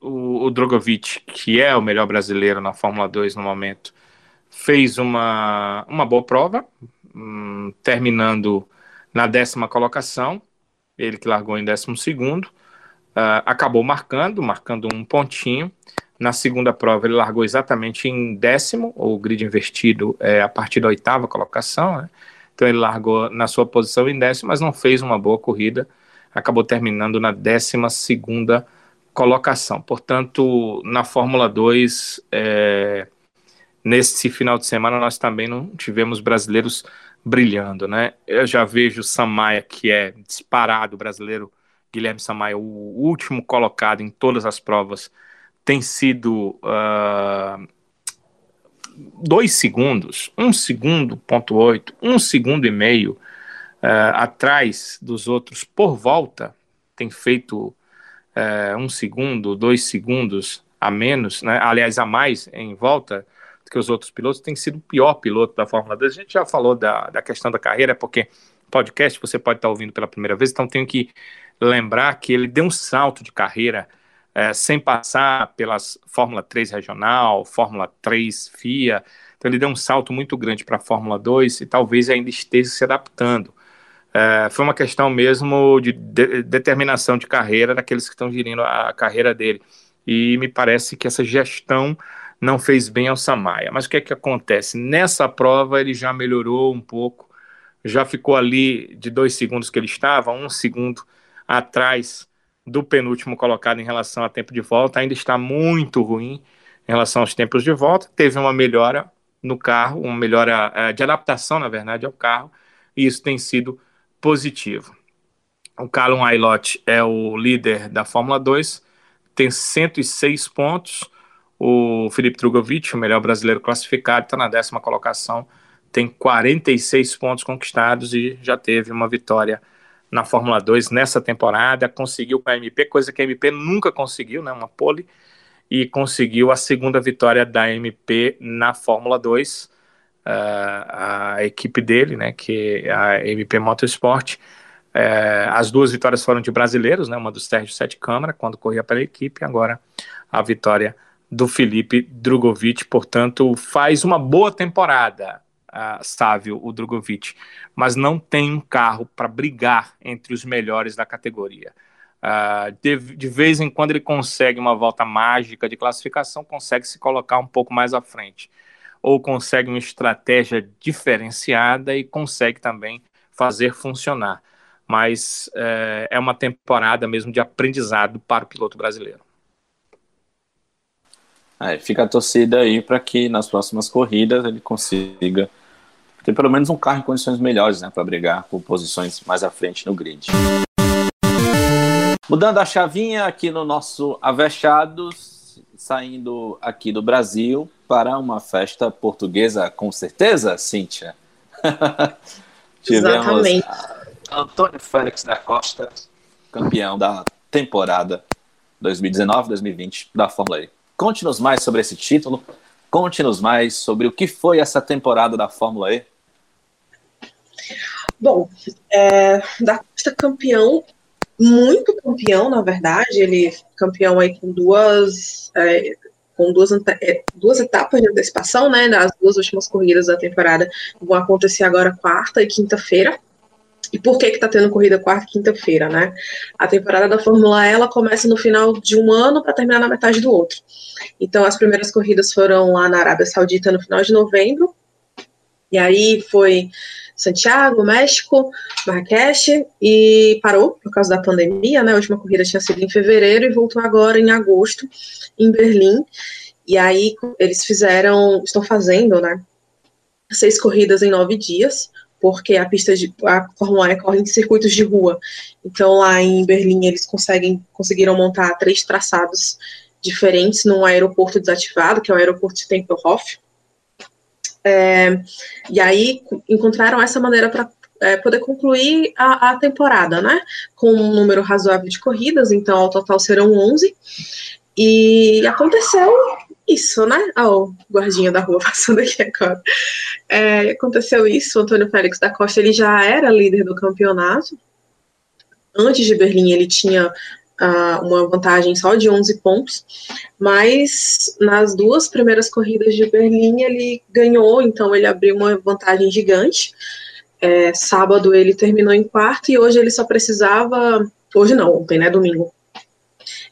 o, o Drogovic, que é o melhor brasileiro na Fórmula 2 no momento, fez uma, uma boa prova, hum, terminando na décima colocação, ele que largou em décimo segundo, uh, acabou marcando, marcando um pontinho. Na segunda prova ele largou exatamente em décimo, o grid invertido é a partir da oitava colocação, né? então ele largou na sua posição em décimo, mas não fez uma boa corrida, acabou terminando na décima segunda colocação. Portanto, na Fórmula 2, é, nesse final de semana nós também não tivemos brasileiros brilhando, né? Eu já vejo Samaia, que é disparado brasileiro, Guilherme Samaia, o último colocado em todas as provas, tem sido uh, dois segundos, um segundo, ponto oito, um segundo e meio uh, atrás dos outros por volta, tem feito uh, um segundo, dois segundos a menos, né? aliás, a mais em volta, que os outros pilotos, tem sido o pior piloto da Fórmula 2. A gente já falou da, da questão da carreira, porque podcast você pode estar ouvindo pela primeira vez, então tenho que lembrar que ele deu um salto de carreira é, sem passar pelas Fórmula 3 regional, Fórmula 3 FIA. Então ele deu um salto muito grande para a Fórmula 2 e talvez ainda esteja se adaptando. É, foi uma questão mesmo de, de, determinação de carreira daqueles que estão gerindo a carreira dele. E me parece que essa gestão não fez bem ao Samaia. Mas o que é que acontece? Nessa prova ele já melhorou um pouco, já ficou ali de dois segundos que ele estava, um segundo atrás do penúltimo colocado em relação a tempo de volta, ainda está muito ruim em relação aos tempos de volta, teve uma melhora no carro, uma melhora uh, de adaptação, na verdade, ao carro, e isso tem sido positivo. O Callum Aylott é o líder da Fórmula 2, tem 106 pontos, o Felipe Drogovic, o melhor brasileiro classificado, está na décima colocação, tem 46 pontos conquistados e já teve uma vitória na Fórmula 2 nessa temporada. Conseguiu com a MP, coisa que a MP nunca conseguiu, né, uma pole, e conseguiu a segunda vitória da MP na Fórmula 2. Uh, ah, a equipe dele, né, que é a MP Motorsport, uh, as duas vitórias foram de brasileiros, né, uma do Sérgio Sete Câmara, quando corria pela equipe, agora a vitória do Felipe Drogovic, portanto, faz uma boa temporada, uh, Sávio, o Drogovic, mas não tem um carro para brigar entre os melhores da categoria. Uh, de, de, vez em quando ele consegue uma volta mágica de classificação, consegue se colocar um pouco mais à frente, ou consegue uma estratégia diferenciada e consegue também fazer funcionar. Mas uh, é uma temporada mesmo de aprendizado para o piloto brasileiro. É, fica a torcida aí para que nas próximas corridas ele consiga ter pelo menos um carro em condições melhores, né, para brigar por posições mais à frente no grid. Mudando a chavinha aqui no nosso Avechados, saindo aqui do Brasil para uma festa portuguesa, com certeza, Cíntia? Tivemos Exatamente. Antônio Félix da Costa, campeão da temporada 2019-2020 da Fórmula E. Conte-nos mais sobre esse título, conte-nos mais sobre o que foi essa temporada da Fórmula E. Bom, é, da Costa campeão, muito campeão, na verdade, ele campeão aí com duas, é, com duas, é, duas etapas de antecipação, né? Nas duas últimas corridas da temporada vão acontecer agora quarta e quinta-feira. E por que que tá tendo corrida quarta e quinta-feira, né? A temporada da Fórmula E, ela começa no final de um ano para terminar na metade do outro. Então, as primeiras corridas foram lá na Arábia Saudita no final de novembro, e aí foi Santiago, México, Marrakech, e parou por causa da pandemia, né? A última corrida tinha sido em fevereiro e voltou agora em agosto, em Berlim. E aí eles fizeram, estão fazendo, né? Seis corridas em nove dias, porque a pista de a Fórmula E corre em circuitos de rua. Então lá em Berlim eles conseguem conseguiram montar três traçados diferentes num aeroporto desativado, que é o aeroporto de Tempelhof. É, e aí encontraram essa maneira para é, poder concluir a, a, temporada, né? Com um número razoável de corridas, então ao total serão 11. E aconteceu isso, né? Ah, o guardinha da rua passando aqui agora. É, aconteceu isso, o Antônio Félix da Costa, ele já era líder do campeonato. Antes de Berlim, ele tinha uh, uma vantagem só de 11 pontos, mas nas duas primeiras corridas de Berlim, ele ganhou, então ele abriu uma vantagem gigante. É, sábado ele terminou em quarto e hoje ele só precisava. Hoje não, ontem, né? Domingo.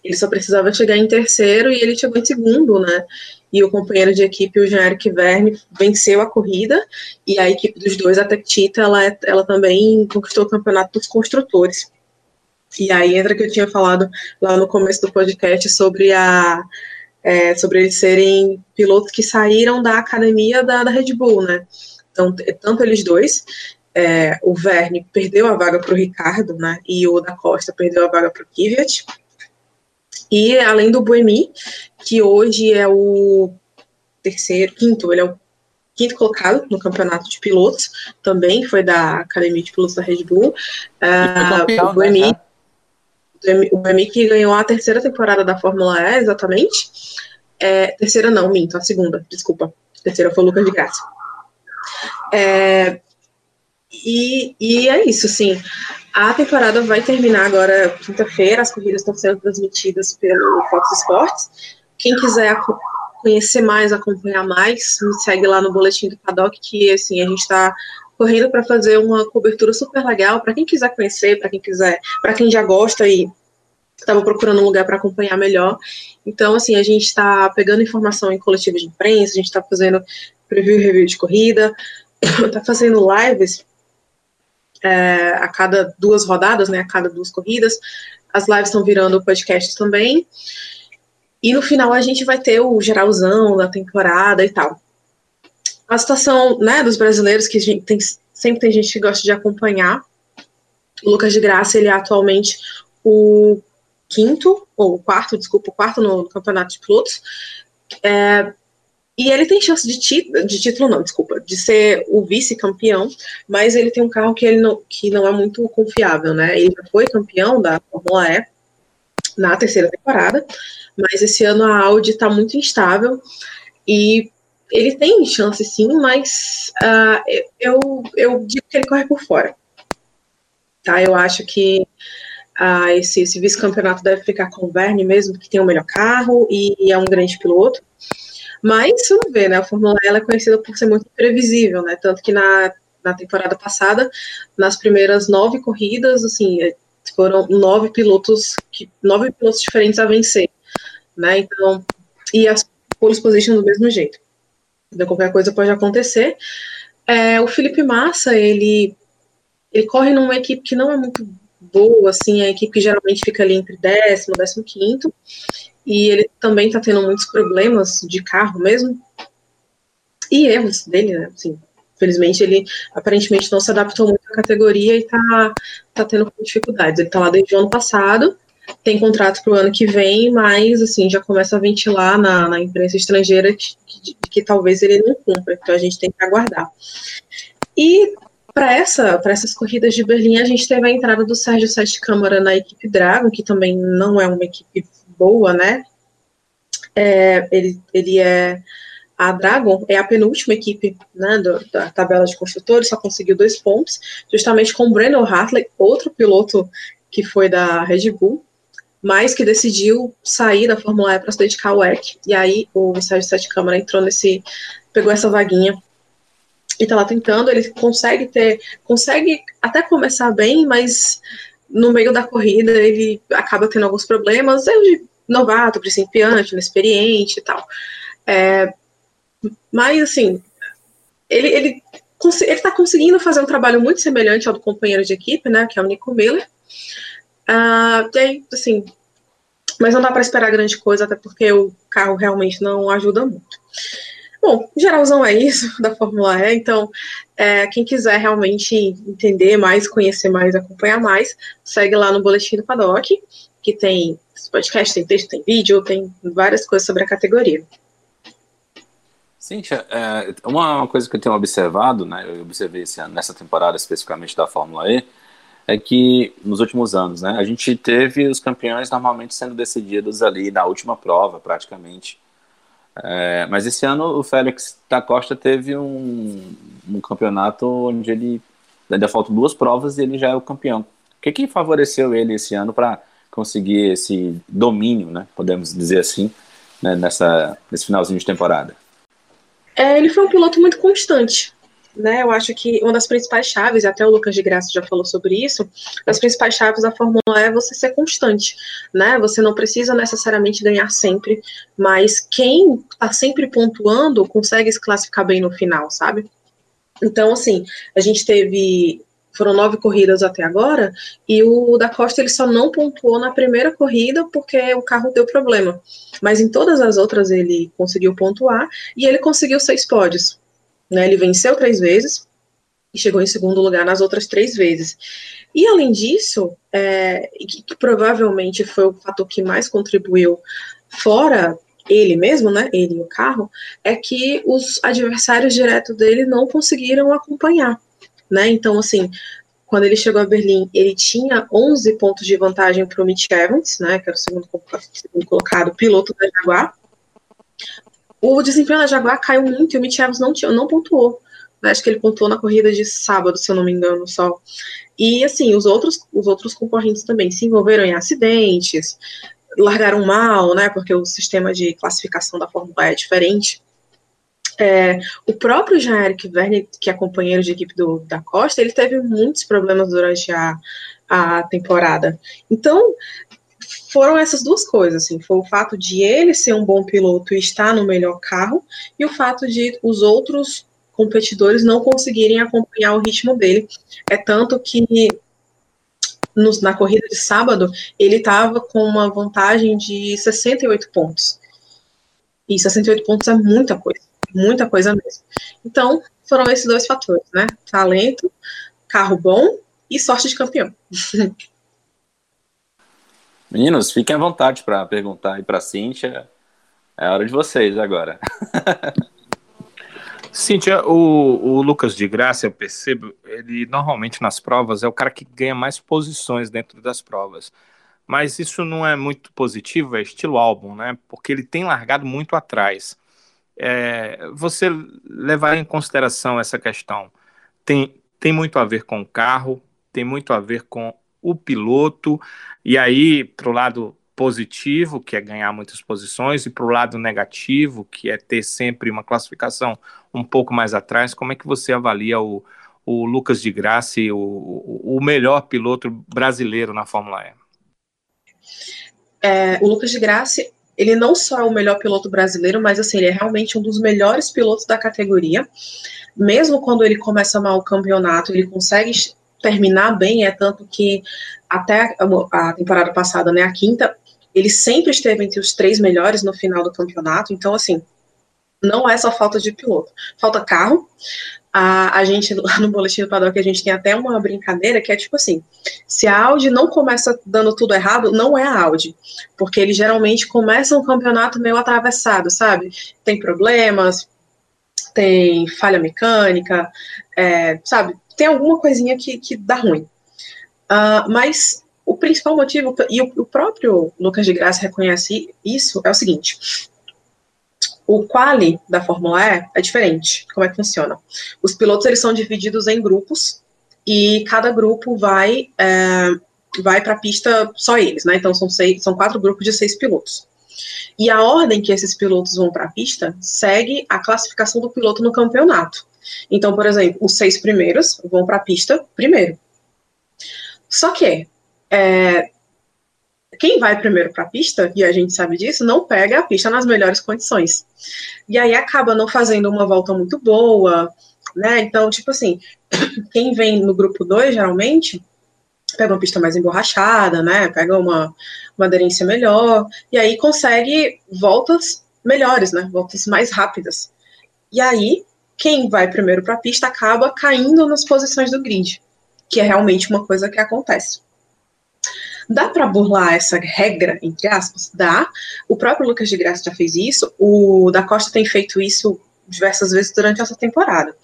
Ele só precisava chegar em terceiro e ele chegou em segundo, né? E o companheiro de equipe, o Jean-Eric Verne, venceu a corrida. E a equipe dos dois, a Tectita, ela, é, ela também conquistou o campeonato dos construtores. E aí entra que eu tinha falado lá no começo do podcast sobre a. É, sobre eles serem pilotos que saíram da academia da, da Red Bull, né? Então, tanto eles dois, é, o Verne perdeu a vaga para o Ricardo, né? E o da Costa perdeu a vaga para o Kvyat. E além do Buemi, que hoje é o terceiro, quinto, ele é o quinto colocado no campeonato de pilotos, também foi da Academia de Pilotos da Red Bull. Uh, o Buemi, né, o Buemi que ganhou a terceira temporada da Fórmula E, exatamente. É, terceira não, minto, a segunda, desculpa. Terceira foi o Lucas de Graça. É, e, e é isso, sim. A temporada vai terminar agora quinta-feira, as corridas estão sendo transmitidas pelo Fox Sports. Quem quiser conhecer mais, acompanhar mais, me segue lá no boletim do Paddock, que assim, a gente está correndo para fazer uma cobertura super legal para quem quiser conhecer, para quem quiser, para quem já gosta e estava procurando um lugar para acompanhar melhor. Então, assim, a gente está pegando informação em coletivos de imprensa, a gente está fazendo preview e review de corrida, está fazendo lives é, a cada duas rodadas, né, a cada duas corridas. As lives estão virando podcasts também. E no final a gente vai ter o geralzão da temporada e tal. A situação né, dos brasileiros, que tem, sempre tem gente que gosta de acompanhar. O Lucas de Graça, ele é atualmente o quinto, ou quarto, desculpa, o quarto no, no campeonato de pilotos. É, e ele tem chance de, ti, de título, não, desculpa, de ser o vice-campeão, mas ele tem um carro que, ele não, que não é muito confiável, né? Ele já foi campeão da Fórmula E na terceira temporada, mas esse ano a Audi está muito instável e ele tem chance sim, mas uh, eu, eu digo que ele corre por fora. Tá? Eu acho que uh, esse, esse vice-campeonato deve ficar com o Verne mesmo, que tem o melhor carro e é um grande piloto. Mas vamos ver, né? A Fórmula E é conhecida por ser muito imprevisível, né? Tanto que na, na temporada passada, nas primeiras nove corridas, assim, é, foram nove pilotos, que, nove pilotos diferentes a vencer, né? Então, e as pole do mesmo jeito. Qualquer coisa pode acontecer. É, o Felipe Massa, ele, ele corre numa equipe que não é muito boa, assim, a equipe que geralmente fica ali entre décimo, décimo quinto, e ele também está tendo muitos problemas de carro mesmo, e erros dele, né, assim, Felizmente, ele aparentemente não se adaptou muito à categoria e está tá tendo dificuldades. Ele está lá desde o ano passado, tem contrato para o ano que vem, mas assim já começa a ventilar na, na imprensa estrangeira que, que, que, talvez ele não cumpra. Então a gente tem que aguardar. E para essa, essas corridas de Berlim, a gente teve a entrada do Sérgio Sete Câmara na equipe Dragon, que também não é uma equipe boa, né? É, ele, ele é a Dragon é a penúltima equipe né, da tabela de construtores, só conseguiu dois pontos, justamente com o Breno Hartley, outro piloto que foi da Red Bull, mas que decidiu sair da Fórmula E para se dedicar ao WEC. E aí o Sérgio Sete Câmara entrou nesse, pegou essa vaguinha e está lá tentando. Ele consegue ter, consegue até começar bem, mas no meio da corrida ele acaba tendo alguns problemas, erro de novato, principiante, inexperiente e tal. É, mas, assim, ele, ele ele está conseguindo fazer um trabalho muito semelhante ao do companheiro de equipe, né, que é o Nico Miller. Uh, e aí, assim, mas não dá para esperar grande coisa, até porque o carro realmente não ajuda muito. Bom, geralzão é isso da Fórmula E, então é, quem quiser realmente entender mais, conhecer mais, acompanhar mais, segue lá no Boletim do Paddock, que tem podcast, tem texto, tem vídeo, tem várias coisas sobre a categoria. Cíntia, é, uma coisa que eu tenho observado, né, eu observei esse nessa temporada especificamente da Fórmula E, é que nos últimos anos, né, a gente teve os campeões normalmente sendo decididos ali na última prova, praticamente. É, mas esse ano o Félix da Costa teve um, um campeonato onde ele ainda faltam duas provas e ele já é o campeão. O que, que favoreceu ele esse ano para conseguir esse domínio, né, podemos dizer assim, né, nessa, nesse finalzinho de temporada? É, ele foi um piloto muito constante. Né, eu acho que uma das principais chaves, até o Lucas de Graça já falou sobre isso, as principais chaves da Fórmula é você ser constante, né? Você não precisa necessariamente ganhar sempre, mas quem está sempre pontuando consegue se classificar bem no final, sabe? Então, assim, a gente teve foram nove corridas até agora, e o da Costa ele só não pontuou na primeira corrida porque o carro deu problema. Mas em todas as outras ele conseguiu pontuar e ele conseguiu seis pódios. Né? Ele venceu três vezes e chegou em segundo lugar nas outras três vezes. E além disso, é, que, que provavelmente foi o fator que mais contribuiu, fora ele mesmo, né, ele e o carro, é que os adversários diretos dele não conseguiram acompanhar né? Então, assim, quando ele chegou a Berlim, ele tinha 11 pontos de vantagem para o Mitch Evans, né, que era o segundo, colocado, piloto da Jaguar. O desempenho da Jaguar caiu muito e o Mitch Evans não, tinha, não pontuou. Acho que ele pontuou na corrida de sábado, se eu não me engano, só. E, assim, os outros, os outros concorrentes também se envolveram em acidentes, largaram mal, né, porque o sistema de classificação da Fórmula E é diferente. É, o próprio Jean-Eric Verne, que é companheiro de equipe do, da Costa, ele teve muitos problemas durante a, a temporada. Então, foram essas duas coisas, assim, foi o fato de ele ser um bom piloto e estar no melhor carro, e o fato de os outros competidores não conseguirem acompanhar o ritmo dele. É tanto que na corrida de sábado ele estava com uma vantagem de 68 pontos. E 68 pontos é muita coisa muita coisa mesmo. Então, foram esses dois fatores, né? Talento, carro bom e sorte de campeão. Meninos, fiquem à vontade para perguntar aí para a Cíntia. É hora de vocês agora. Cíntia, o, o, Lucas de Graça, eu percebo, ele normalmente nas provas é o cara que ganha mais posições dentro das provas. Mas isso não é muito positivo, é estilo álbum, né? Porque ele tem largado muito atrás é, você levar em consideração essa questão tem, tem muito a ver com o carro, tem muito a ver com o piloto, e aí, para o lado positivo, que é ganhar muitas posições, e para o lado negativo, que é ter sempre uma classificação um pouco mais atrás, como é que você avalia o, o Lucas de Graça, o, o melhor piloto brasileiro na Fórmula E? É, o Lucas de Graça ele não só é o melhor piloto brasileiro, mas assim, ele é realmente um dos melhores pilotos da categoria. Mesmo quando ele começa mal o campeonato, ele consegue terminar bem, é tanto que até a temporada passada, né, a quinta, ele sempre esteve entre os três melhores no final do campeonato, então assim, não é só falta de piloto, falta carro, a, a gente, lá no Boletim do Paddock, a gente tem até uma brincadeira que é tipo assim: se a Audi não começa dando tudo errado, não é a Audi. Porque eles geralmente começam um campeonato meio atravessado, sabe? Tem problemas, tem falha mecânica, é, sabe? Tem alguma coisinha que, que dá ruim. Uh, mas o principal motivo, e o, o próprio Lucas de Graça reconhece isso, é o seguinte: o quali da Fórmula E é diferente. Como é que funciona? Os pilotos eles são divididos em grupos e cada grupo vai é, vai para a pista só eles, né? Então são seis, são quatro grupos de seis pilotos. E a ordem que esses pilotos vão para a pista segue a classificação do piloto no campeonato. Então, por exemplo, os seis primeiros vão para a pista primeiro. Só que é, quem vai primeiro para a pista, e a gente sabe disso, não pega a pista nas melhores condições. E aí acaba não fazendo uma volta muito boa, né? Então, tipo assim, quem vem no grupo 2, geralmente, pega uma pista mais emborrachada, né? Pega uma, uma aderência melhor, e aí consegue voltas melhores, né? Voltas mais rápidas. E aí, quem vai primeiro para a pista acaba caindo nas posições do grid, que é realmente uma coisa que acontece. Dá para burlar essa regra, entre aspas? Dá. O próprio Lucas de Graça já fez isso. O da Costa tem feito isso diversas vezes durante essa temporada.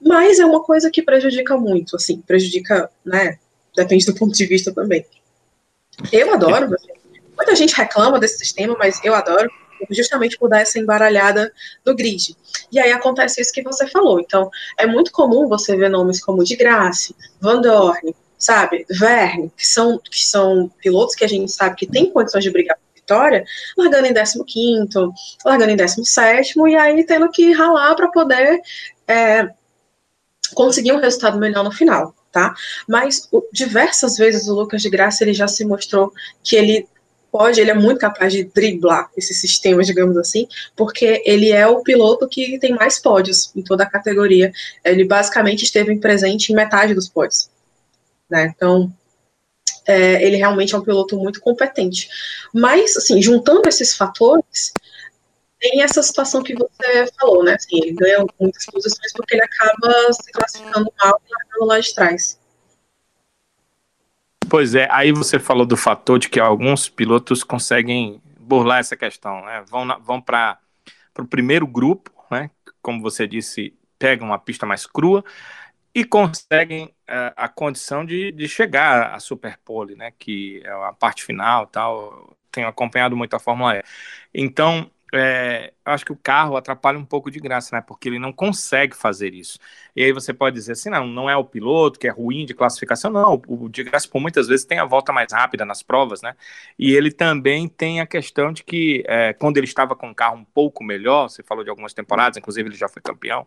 Mas é uma coisa que prejudica muito, assim, prejudica, né? Depende do ponto de vista também. Eu adoro, assim, muita gente reclama desse sistema, mas eu adoro, justamente por dar essa embaralhada no grid. E aí acontece isso que você falou. Então, é muito comum você ver nomes como de Graça, Van Dorn, sabe, Verne, que são, que são pilotos que a gente sabe que tem condições de brigar por vitória, largando em 15 largando em 17 e aí tendo que ralar para poder é, conseguir um resultado melhor no final, tá? Mas o, diversas vezes o Lucas de Graça ele já se mostrou que ele pode, ele é muito capaz de driblar esses sistemas, digamos assim, porque ele é o piloto que tem mais pódios em toda a categoria. Ele basicamente esteve presente em metade dos pódios. Né? Então, é, ele realmente é um piloto muito competente. Mas, assim, juntando esses fatores, tem essa situação que você falou, né? Assim, ele ganha muitas posições porque ele acaba se classificando mal e largando lá de trás. Pois é, aí você falou do fator de que alguns pilotos conseguem burlar essa questão, né? Vão, vão para o primeiro grupo, né? Como você disse, pegam uma pista mais crua e conseguem uh, a condição de, de chegar à Superpole, né? Que é a parte final, tal. Tenho acompanhado muito a Fórmula E. Então, é, acho que o carro atrapalha um pouco de graça, né? Porque ele não consegue fazer isso. E aí você pode dizer assim, não, não é o piloto que é ruim de classificação, não. O de graça, por muitas vezes, tem a volta mais rápida nas provas, né? E ele também tem a questão de que é, quando ele estava com um carro um pouco melhor, você falou de algumas temporadas, inclusive ele já foi campeão,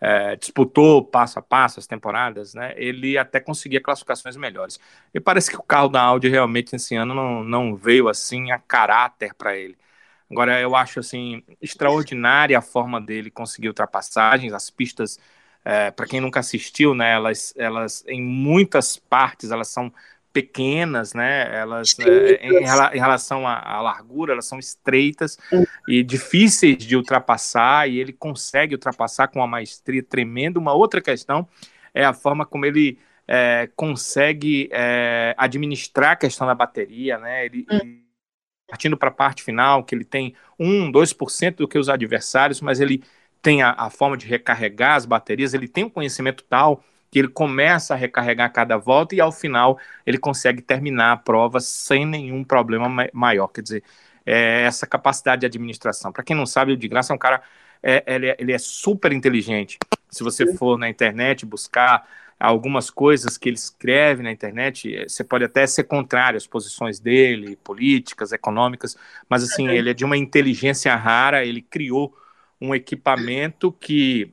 é, disputou passo a passo as temporadas, né? Ele até conseguia classificações melhores. E parece que o carro da Audi realmente esse ano não, não veio assim a caráter para ele. Agora, eu acho assim extraordinária a forma dele conseguir ultrapassagens, as pistas, é, para quem nunca assistiu, né, elas, elas, em muitas partes, elas são pequenas, né? Elas, é, em, em, relação à, à, largura, elas são estreitas e difíceis de ultrapassar, e ele consegue ultrapassar com uma maestria tremenda. Uma outra questão é a forma como ele é, consegue é, administrar a questão da bateria, né? Ele, hum partindo para a parte final, que ele tem 1, 2% do que os adversários, mas ele tem a, a, forma de recarregar as baterias, ele tem um conhecimento tal que ele começa a recarregar cada volta e ao final ele consegue terminar a prova sem nenhum problema maior. Quer dizer, é essa capacidade de administração. Para quem não sabe, o de graça é um cara, é, ele, é, ele é super inteligente. Se você for na internet buscar algumas coisas que ele escreve na internet, eh, você pode até ser contrário às posições dele, políticas, econômicas, mas assim, ele é de uma inteligência rara, ele criou um equipamento que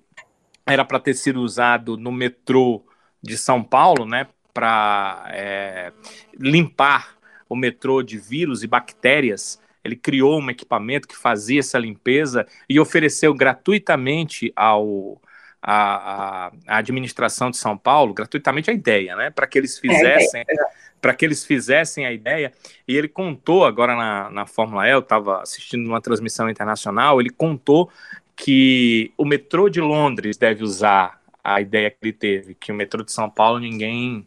era para ter sido usado no metrô de São Paulo, né, para é, limpar o metrô de vírus e bactérias. Ele criou um equipamento que fazia essa limpeza e ofereceu gratuitamente ao, a, a, administração de São Paulo gratuitamente a ideia, né? Para que eles é, fizessem. É, para que eles fizessem a ideia, e ele contou agora na, na Fórmula E, eu estava assistindo uma transmissão internacional, ele contou que o metrô de Londres deve usar a ideia que ele teve, que o metrô de São Paulo ninguém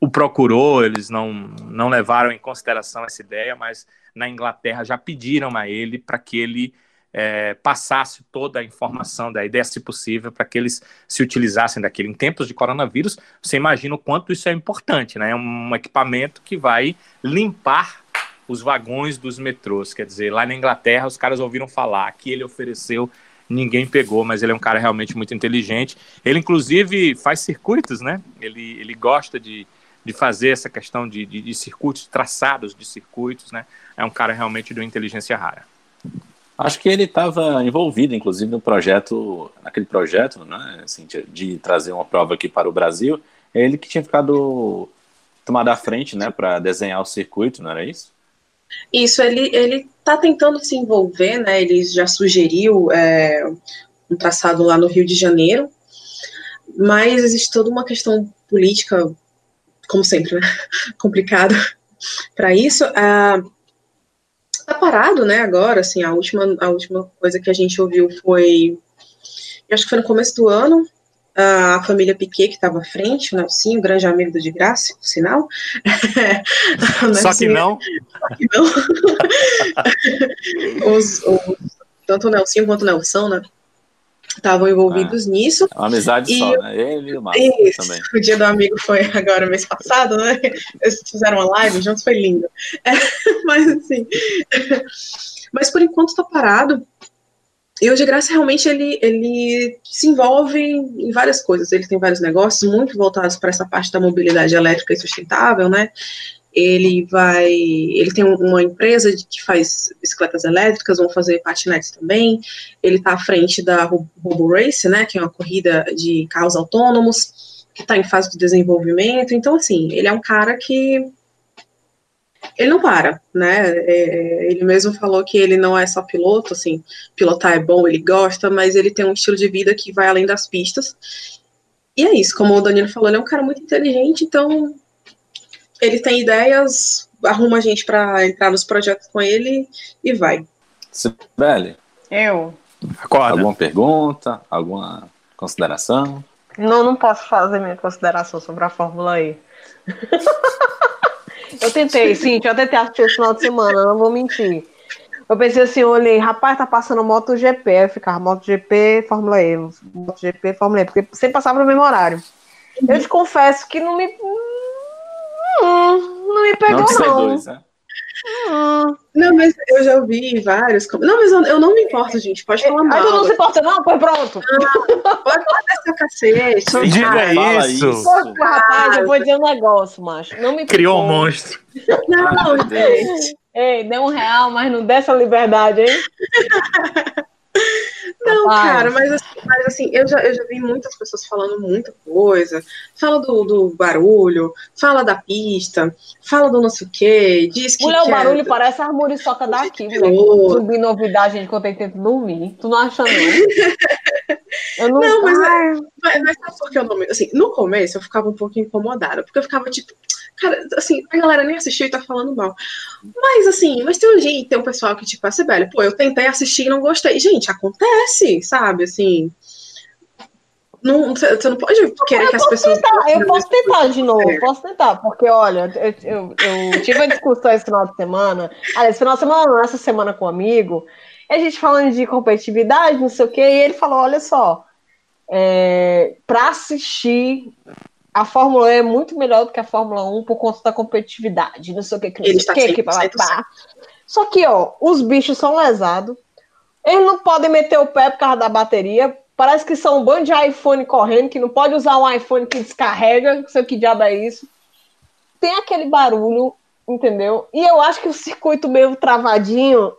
o procurou, eles não, não levaram em consideração essa ideia, mas na Inglaterra já pediram a ele para que ele é, passasse toda a informação da ideia, se possível, para que eles se utilizassem daquilo. Em tempos de coronavírus, você imagina o quanto isso é importante, né? É um equipamento que vai limpar os vagões dos metrôs. Quer dizer, lá na Inglaterra, os caras ouviram falar que ele ofereceu, ninguém pegou, mas ele é um cara realmente muito inteligente. Ele, inclusive, faz circuitos, né? Ele, ele gosta de, de fazer essa questão de, de, de circuitos, traçados de circuitos, né? É um cara realmente de uma inteligência rara. Acho que ele estava envolvido, inclusive, no projeto, naquele projeto, né, assim, de, trazer uma prova aqui para o Brasil. É ele que tinha ficado tomado à frente, né, para desenhar o circuito, não era isso? Isso, ele ele está tentando se envolver, né? Ele já sugeriu é, um traçado lá no Rio de Janeiro, mas existe toda uma questão política, como sempre, né, complicada para isso. Uh, tá parado, né, agora, assim, a última, a última coisa que a gente ouviu foi, acho que foi no começo do ano, a família Piquet, que estava à frente, o Nelsinho, grande amigo do de graça, sinal. Só que não. Só que não. os, os, tanto o Nelsinho quanto o Nelson, né, estavam envolvidos é. nisso. É uma amizade e, só, né? Ele e o Márcio isso, também. O dia do amigo foi agora, mês passado, né? Eles fizeram uma live juntos, foi lindo. É, mas assim. Mas por enquanto está parado. E o de graça realmente ele, ele se envolve em várias coisas. Ele tem vários negócios muito voltados para essa parte da mobilidade elétrica e sustentável, né? Ele vai, ele tem uma empresa que faz bicicletas elétricas, vão fazer patinetes também. Ele está à frente da Robo Race, né? Que é uma corrida de carros autônomos que está em fase de desenvolvimento. Então, assim, ele é um cara que ele não para, né? É, ele mesmo falou que ele não é só piloto, assim, pilotar é bom, ele gosta, mas ele tem um estilo de vida que vai além das pistas. E é isso, como o Danilo falou, ele é um cara muito inteligente, então ele tem ideias, arruma a gente para entrar nos projetos com ele e vai. Sibeli? Eu. Acorda. Alguma pergunta? Alguma consideração? Não, não posso fazer minha consideração sobre a Fórmula E. Eu tentei, sim, eu tentei assistir esse final de semana, não vou mentir. Eu pensei assim, eu olhei, rapaz, tá passando MotoGP, eu ficava MotoGP, Fórmula E, MotoGP, Fórmula E, porque sempre passava no mesmo horário. Eu te confesso que não me. Hum, não me pegou, não. não. Dois, né? Não, mas eu já ouvi vários. Não, mas eu, eu não me importo, gente. Pode falar mal. Ah, tu não se importa, não? Pois pronto. Ah, pode fazer seu cacete. Diga isso. isso. Pô, rapaz, eu vou dizer um negócio, macho. Não me Criou um monstro. Não, gente. Ei, deu um real, mas não dessa liberdade, hein? Não, cara, mas assim, mas assim, eu, já, eu já vi muitas pessoas falando muita coisa. Fala do, do barulho, fala da pista, fala do não sei o quê, diz que. Mulher, o barulho parece a muriçoca daqui, mulher. Zumbi novidade, gente, quando eu tento dormir. Tu não acha, não? eu não, não mas, é, mas, mas sabe por que eu não. Assim, no começo eu ficava um pouco incomodada, porque eu ficava tipo Cara, assim, a galera nem assistiu e tá falando mal. Mas, assim, mas tem um gente, tem um pessoal que, tipo, assim, velho, pô, eu tentei assistir e não gostei. Gente, acontece, sabe? Assim. Não, você não pode querer eu que as pessoas. Tentar, eu posso tentar de novo, é. posso tentar, porque olha, eu, eu, eu tive uma discussão esse final de semana. Aliás, esse final de semana, não, essa semana com um amigo, e a gente falando de competitividade, não sei o quê, e ele falou: olha só, é, para assistir a Fórmula E é muito melhor do que a Fórmula 1 por conta da competitividade, não sei o que, que, sei o que, que, pá, Só que, ó, os bichos são lesados, eles não podem meter o pé por causa da bateria, parece que são um bando de iPhone correndo, que não pode usar um iPhone que descarrega, não sei o que diabo é isso. Tem aquele barulho, entendeu? E eu acho que o circuito meio travadinho,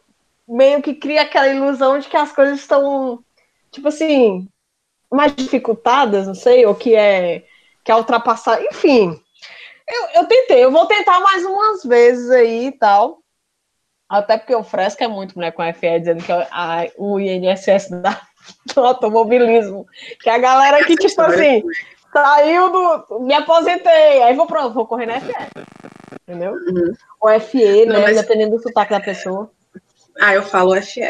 meio que cria aquela ilusão de que as coisas estão, tipo assim, mais dificultadas, não sei, ou que é quer ultrapassar, enfim. Eu, eu tentei, eu vou tentar mais umas vezes aí e tal. Até porque o Fresca é muito mulher com a FE dizendo que a, o INSS da, do automobilismo. Que é a galera que, tipo assim, saiu do. Me aposentei, aí vou pronto, vou correr na FE. Entendeu? Uhum. O FE, né? mas... Dependendo do sotaque da pessoa. Ah, eu falo FE.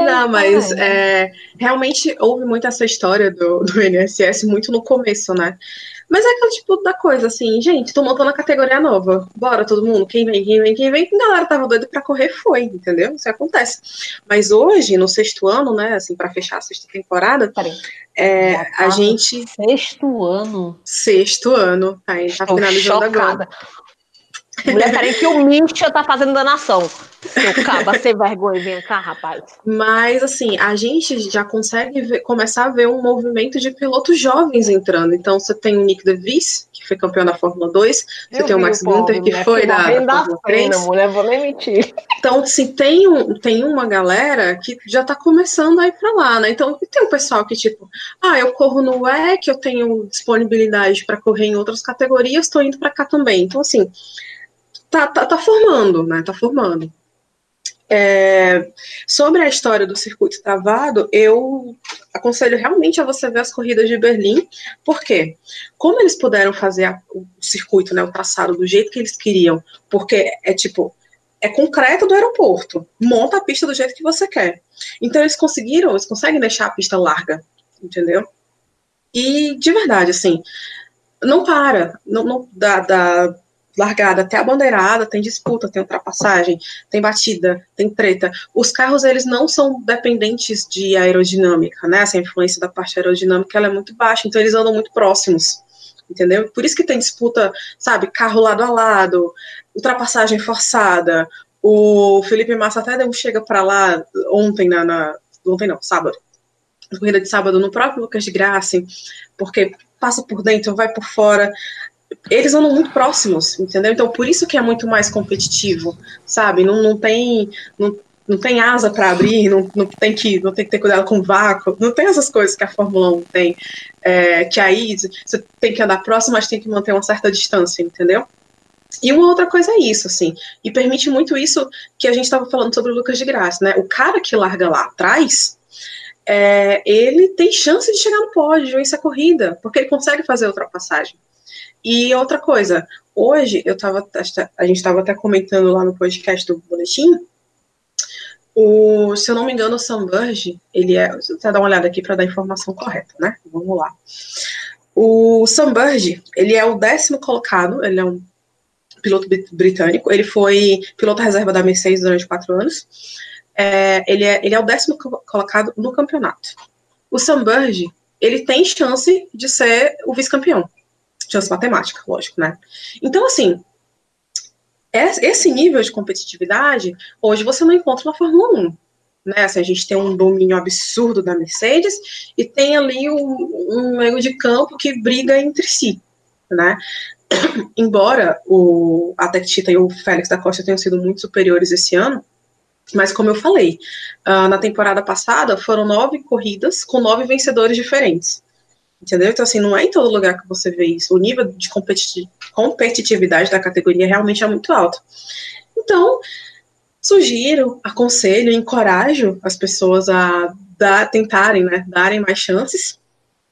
Não, mas é, realmente houve muito essa história do, do INSS muito no começo, né? Mas é aquele tipo da coisa, assim, gente, tô montando a categoria nova. Bora, todo mundo, quem vem, quem vem, quem vem. A galera tava doida pra correr, foi, entendeu? Isso acontece. Mas hoje, no sexto ano, né, assim, pra fechar a sexta temporada, é, a tá gente... Sexto ano? Sexto ano, tá, tá finalizando chocada. agora. Mulher, peraí que o Misha tá fazendo danação. Seu caba, sem vergonha, vem cá, rapaz. Mas, assim, a gente já consegue ver, começar a ver um movimento de pilotos jovens entrando. Então, você tem o Nick DeVries, que foi campeão da Fórmula 2. Você tem o Max Gunther, que foi da, da Fórmula 3. mulher, vou nem mentir. Então, assim, tem, um, tem uma galera que já tá começando a ir pra lá, né? Então, tem um pessoal que, tipo, ah, eu corro no WEC, eu tenho disponibilidade para correr em outras categorias, tô indo para cá também. Então, assim tá, tá, tá formando, né? Tá formando. É, sobre a história do circuito travado, eu aconselho realmente a você ver as corridas de Berlim, porque como eles puderam fazer a, o circuito, né, o traçado do jeito que eles queriam, porque é tipo é concreto do aeroporto, monta a pista do jeito que você quer. Então eles conseguiram, eles conseguem deixar a pista larga, entendeu? E de verdade, assim, não para, não, não largada até a bandeirada, tem disputa, tem ultrapassagem, tem batida, tem treta. Os carros, eles não são dependentes de aerodinâmica, né? Essa influência da parte aerodinâmica, ela é muito baixa, então eles andam muito próximos, entendeu? Por isso que tem disputa, sabe, carro lado a lado, ultrapassagem forçada. O Felipe Massa até deu um chega para lá ontem, na, na, ontem não, sábado, corrida de sábado, no próprio Lucas de Graça, porque passa por dentro, vai por fora eles andam muito próximos, entendeu? Então, por isso que é muito mais competitivo, sabe? Não, não tem. Não, não tem asa para abrir, não, não, tem que, não tem que ter cuidado com o vácuo, não tem essas coisas que a Fórmula 1 tem, é, que aí você tem que andar próximo, mas tem que manter uma certa distância, entendeu? E uma outra coisa é isso, assim, e permite muito isso que a gente estava falando sobre o Lucas de Graça, né? O cara que larga lá atrás, é, ele tem chance de chegar no pódio, vencer a corrida, porque ele consegue fazer a ultrapassagem. E outra coisa, hoje eu tava, a gente estava até comentando lá no podcast do boletim, o, se eu não me engano, o Sam Burge, ele é, vou dar uma olhada aqui para dar a informação correta, né? Vamos lá. O Burge, ele é o décimo colocado, ele é um piloto britânico, ele foi piloto reserva da Mercedes durante quatro anos. É, ele, é, ele é o décimo colocado no campeonato. O Burge, ele tem chance de ser o vice-campeão chance matemática, lógico, né? Então, assim, esse nível de competitividade, hoje você não encontra na Fórmula 1. Né? Assim, a gente tem um domínio absurdo da Mercedes e tem ali um, um meio de campo que briga entre si, né? Embora o, a Tectita e o Félix da Costa tenham sido muito superiores esse ano, mas como eu falei, uh, na temporada passada foram nove corridas com nove vencedores diferentes. Entendeu? Então, assim, não é em todo lugar que você vê isso. O nível de competitividade da categoria realmente é muito alto. Então, sugiro, aconselho, encorajo as pessoas a dar, tentarem, né, darem mais chances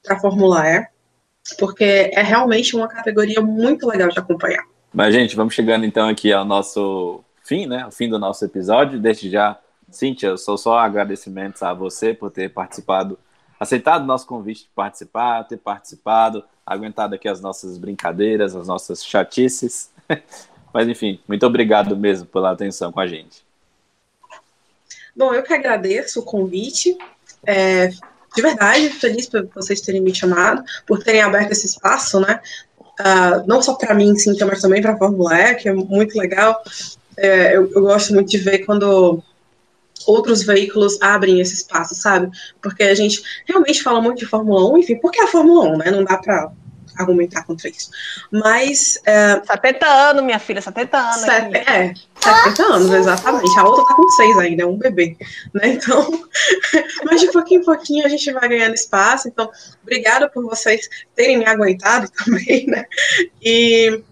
para a Fórmula E, porque é realmente uma categoria muito legal de acompanhar. Mas, gente, vamos chegando então aqui ao nosso fim, né? O fim do nosso episódio. Desde já, Cíntia, sou só agradecimentos a você por ter participado aceitado o nosso convite de participar, ter participado, aguentado aqui as nossas brincadeiras, as nossas chatices. Mas, enfim, muito obrigado mesmo pela atenção com a gente. Bom, eu que agradeço o convite. É, de verdade, feliz por vocês terem me chamado, por terem aberto esse espaço, né? Uh, não só para mim, sim, mas também para a Fórmula E, que é muito legal. É, eu, eu, gosto muito de ver quando outros veículos abrem esse espaço, sabe? Porque a gente realmente fala muito de Fórmula 1, enfim, porque é a Fórmula 1, né? Não dá para argumentar contra isso. Mas. É, 70 anos, minha filha, 70 anos. Sete, é, 70 anos, exatamente. A outra tá com 6 ainda, é um bebê. Né? Então, mas de pouquinho em pouquinho a gente vai ganhando espaço. Então, obrigada por vocês terem me aguentado também, né? E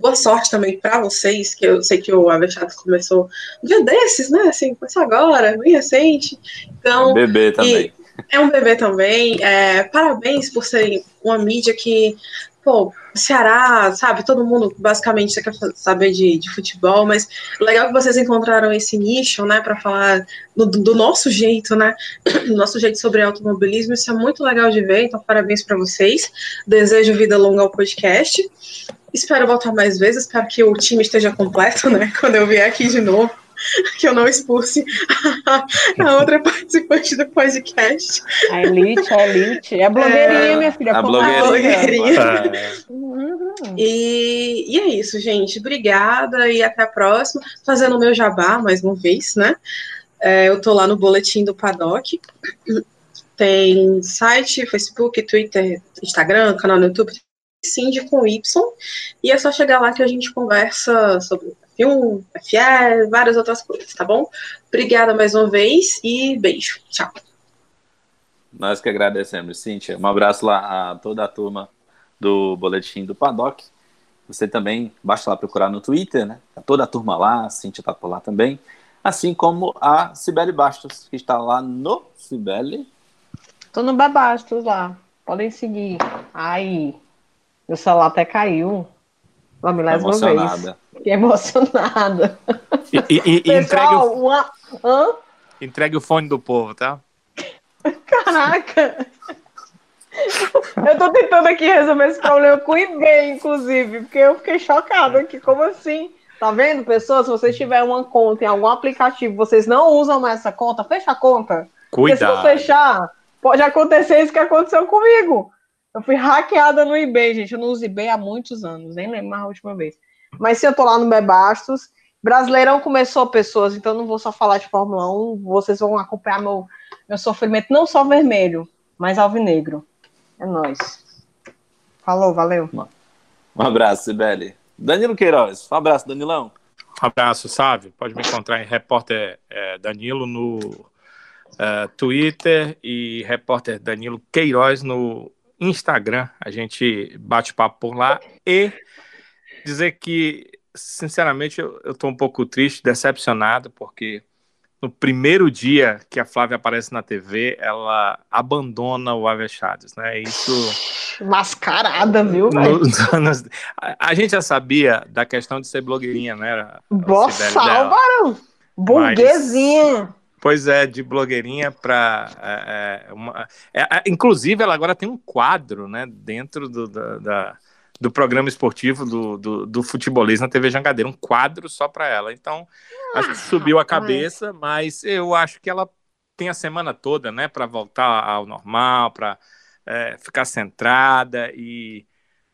boa sorte também para vocês, que eu sei que o Avechado começou um dia desses, né? Assim, começou agora, bem recente. Então, é um bebê também. É um bebê também. É, parabéns por serem uma mídia que, pô, Ceará, sabe? Todo mundo basicamente quer saber de, de futebol, mas legal que vocês encontraram esse nicho, né, para falar do, do, nosso jeito, né? Do nosso jeito sobre automobilismo. Isso é muito legal de ver, então parabéns para vocês. Desejo vida longa ao podcast. Espero voltar mais vezes, espero que o time esteja completo, né? Quando eu vier aqui de novo, que eu não expulse a outra participante do podcast. A Elite, a Elite. É a blogueirinha, é, minha filha. A blogueirinha. A blogueirinha. Uhum. E, e é isso, gente. Obrigada e até a próxima. Fazendo o meu jabá mais uma vez, né? É, eu tô lá no boletim do Paddock. Tem site, Facebook, Twitter, Instagram, canal no YouTube, Cindy com Y, e é só chegar lá que a gente conversa sobre F1, FE, várias outras coisas, tá bom? Obrigada mais uma vez e beijo. Tchau. Nós que agradecemos, Cíntia. Um abraço lá a toda a turma do Boletim do Paddock. Você também, basta lá procurar no Twitter, né? Tá toda a turma lá, a Cíntia tá por lá também. Assim como a Cibele Bastos, que está lá no Cibele. Tô no Babastos lá. Podem seguir. Aí. Meu celular até caiu. Uma milésima emocionada. vez. Fiquei emocionada. E, e, e Pessoal, entregue, o... Uma... Hã? entregue o fone do povo, tá? Caraca! Eu tô tentando aqui resolver esse problema com o eBay, inclusive, porque eu fiquei chocado aqui. Como assim? Tá vendo, pessoas? Se vocês tiverem uma conta em algum aplicativo, vocês não usam mais essa conta, fecha a conta. Cuidado. Porque se você fechar, pode acontecer isso que aconteceu comigo. Eu fui hackeada no eBay, gente. Eu não uso eBay há muitos anos, nem lembro mais a última vez. Mas se eu tô lá no Bebastos, Brasileirão começou, pessoas, então não vou só falar de Fórmula 1, vocês vão acompanhar meu, meu sofrimento, não só vermelho, mas alvinegro. É nóis. Falou, valeu. Um abraço, Sibeli. Danilo Queiroz, um abraço, Danilão. Um abraço, Sávio. Pode me encontrar em repórter é, Danilo no uh, Twitter e repórter Danilo Queiroz no Instagram. A gente bate papo por lá e dizer que, sinceramente, eu, estou um pouco triste, decepcionado, porque no primeiro dia que a Flávia aparece na TV, ela abandona o Avechados, né? Isso. Mascarada, viu? No, no, a, a, gente já sabia da questão de ser blogueirinha, né? Boçal, barão! Burguesinha! Pois é, de blogueirinha para. É, é, uma... é, é, inclusive, ela agora tem um quadro né, dentro do, da, da, do programa esportivo do, do, do futebolista na TV Jangadeira, um quadro só para ela. Então, ah, acho que subiu a cabeça, mas eu acho que ela tem a semana toda né, para voltar ao normal, para é, ficar centrada e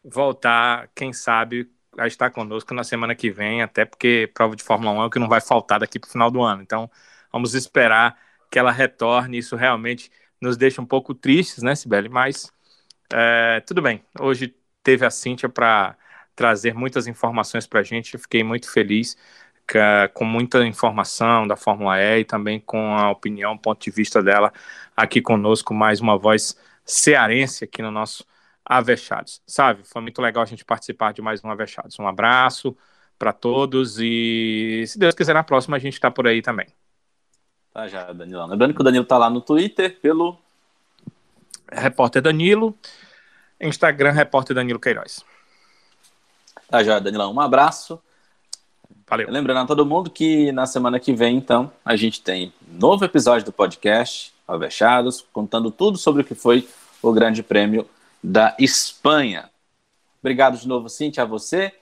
voltar, quem sabe, a estar conosco na semana que vem, até porque prova de Fórmula 1 é o que não vai faltar daqui para o final do ano. Então Vamos esperar que ela retorne. Isso realmente nos deixa um pouco tristes, né, Sibeli? Mas é, tudo bem. Hoje teve a Cíntia para trazer muitas informações para a gente. Eu fiquei muito feliz com muita informação da Fórmula E e também com a opinião, ponto de vista dela aqui conosco, mais uma voz cearense aqui no nosso Avechados. Sabe, foi muito legal a gente participar de mais um Avechados. Um abraço para todos e, se Deus quiser, na próxima a gente está por aí também. Tá já, Danilão. Lembrando que o Danilo tá lá no Twitter pelo. Repórter Danilo. Instagram, Repórter Danilo Queiroz. Tá já, Danilão. Um abraço. Valeu. Lembrando a todo mundo que na semana que vem, então, a gente tem novo episódio do podcast Alvechados, contando tudo sobre o que foi o Grande Prêmio da Espanha. Obrigado de novo, Cintia, a você.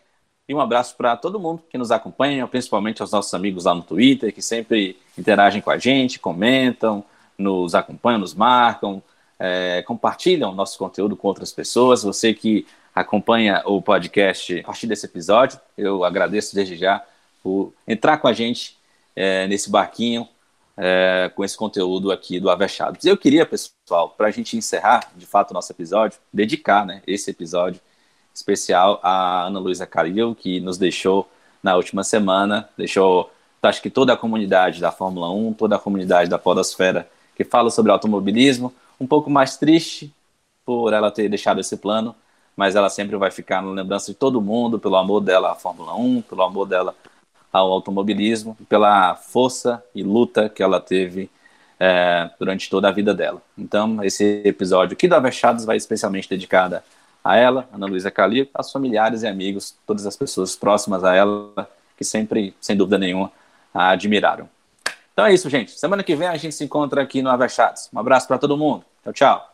Um abraço para todo mundo que nos acompanha, principalmente aos nossos amigos lá no Twitter, que sempre interagem com a gente, comentam, nos acompanham, nos marcam, é, compartilham nosso conteúdo com outras pessoas. Você que acompanha o podcast a partir desse episódio, eu agradeço desde já por entrar com a gente é, nesse barquinho é, com esse conteúdo aqui do Avechados. Eu queria, pessoal, para a gente encerrar de fato o nosso episódio, dedicar né, esse episódio especial a Ana Luísa Calil, que nos deixou na última semana, deixou, acho que toda a comunidade da Fórmula 1, toda a comunidade da Podosfera que fala sobre automobilismo, um pouco mais triste por ela ter deixado esse plano, mas ela sempre vai ficar na lembrança de todo mundo, pelo amor dela à Fórmula 1, pelo amor dela ao automobilismo, pela força e luta que ela teve é, durante toda a vida dela. Então, esse episódio aqui do Avechados vai especialmente dedicado a ela, Ana Luísa Calil, aos familiares e amigos, todas as pessoas próximas a ela, que sempre, sem dúvida nenhuma, a admiraram. Então é isso, gente. Semana que vem a gente se encontra aqui no Avechados. Um abraço para todo mundo. Tchau, tchau.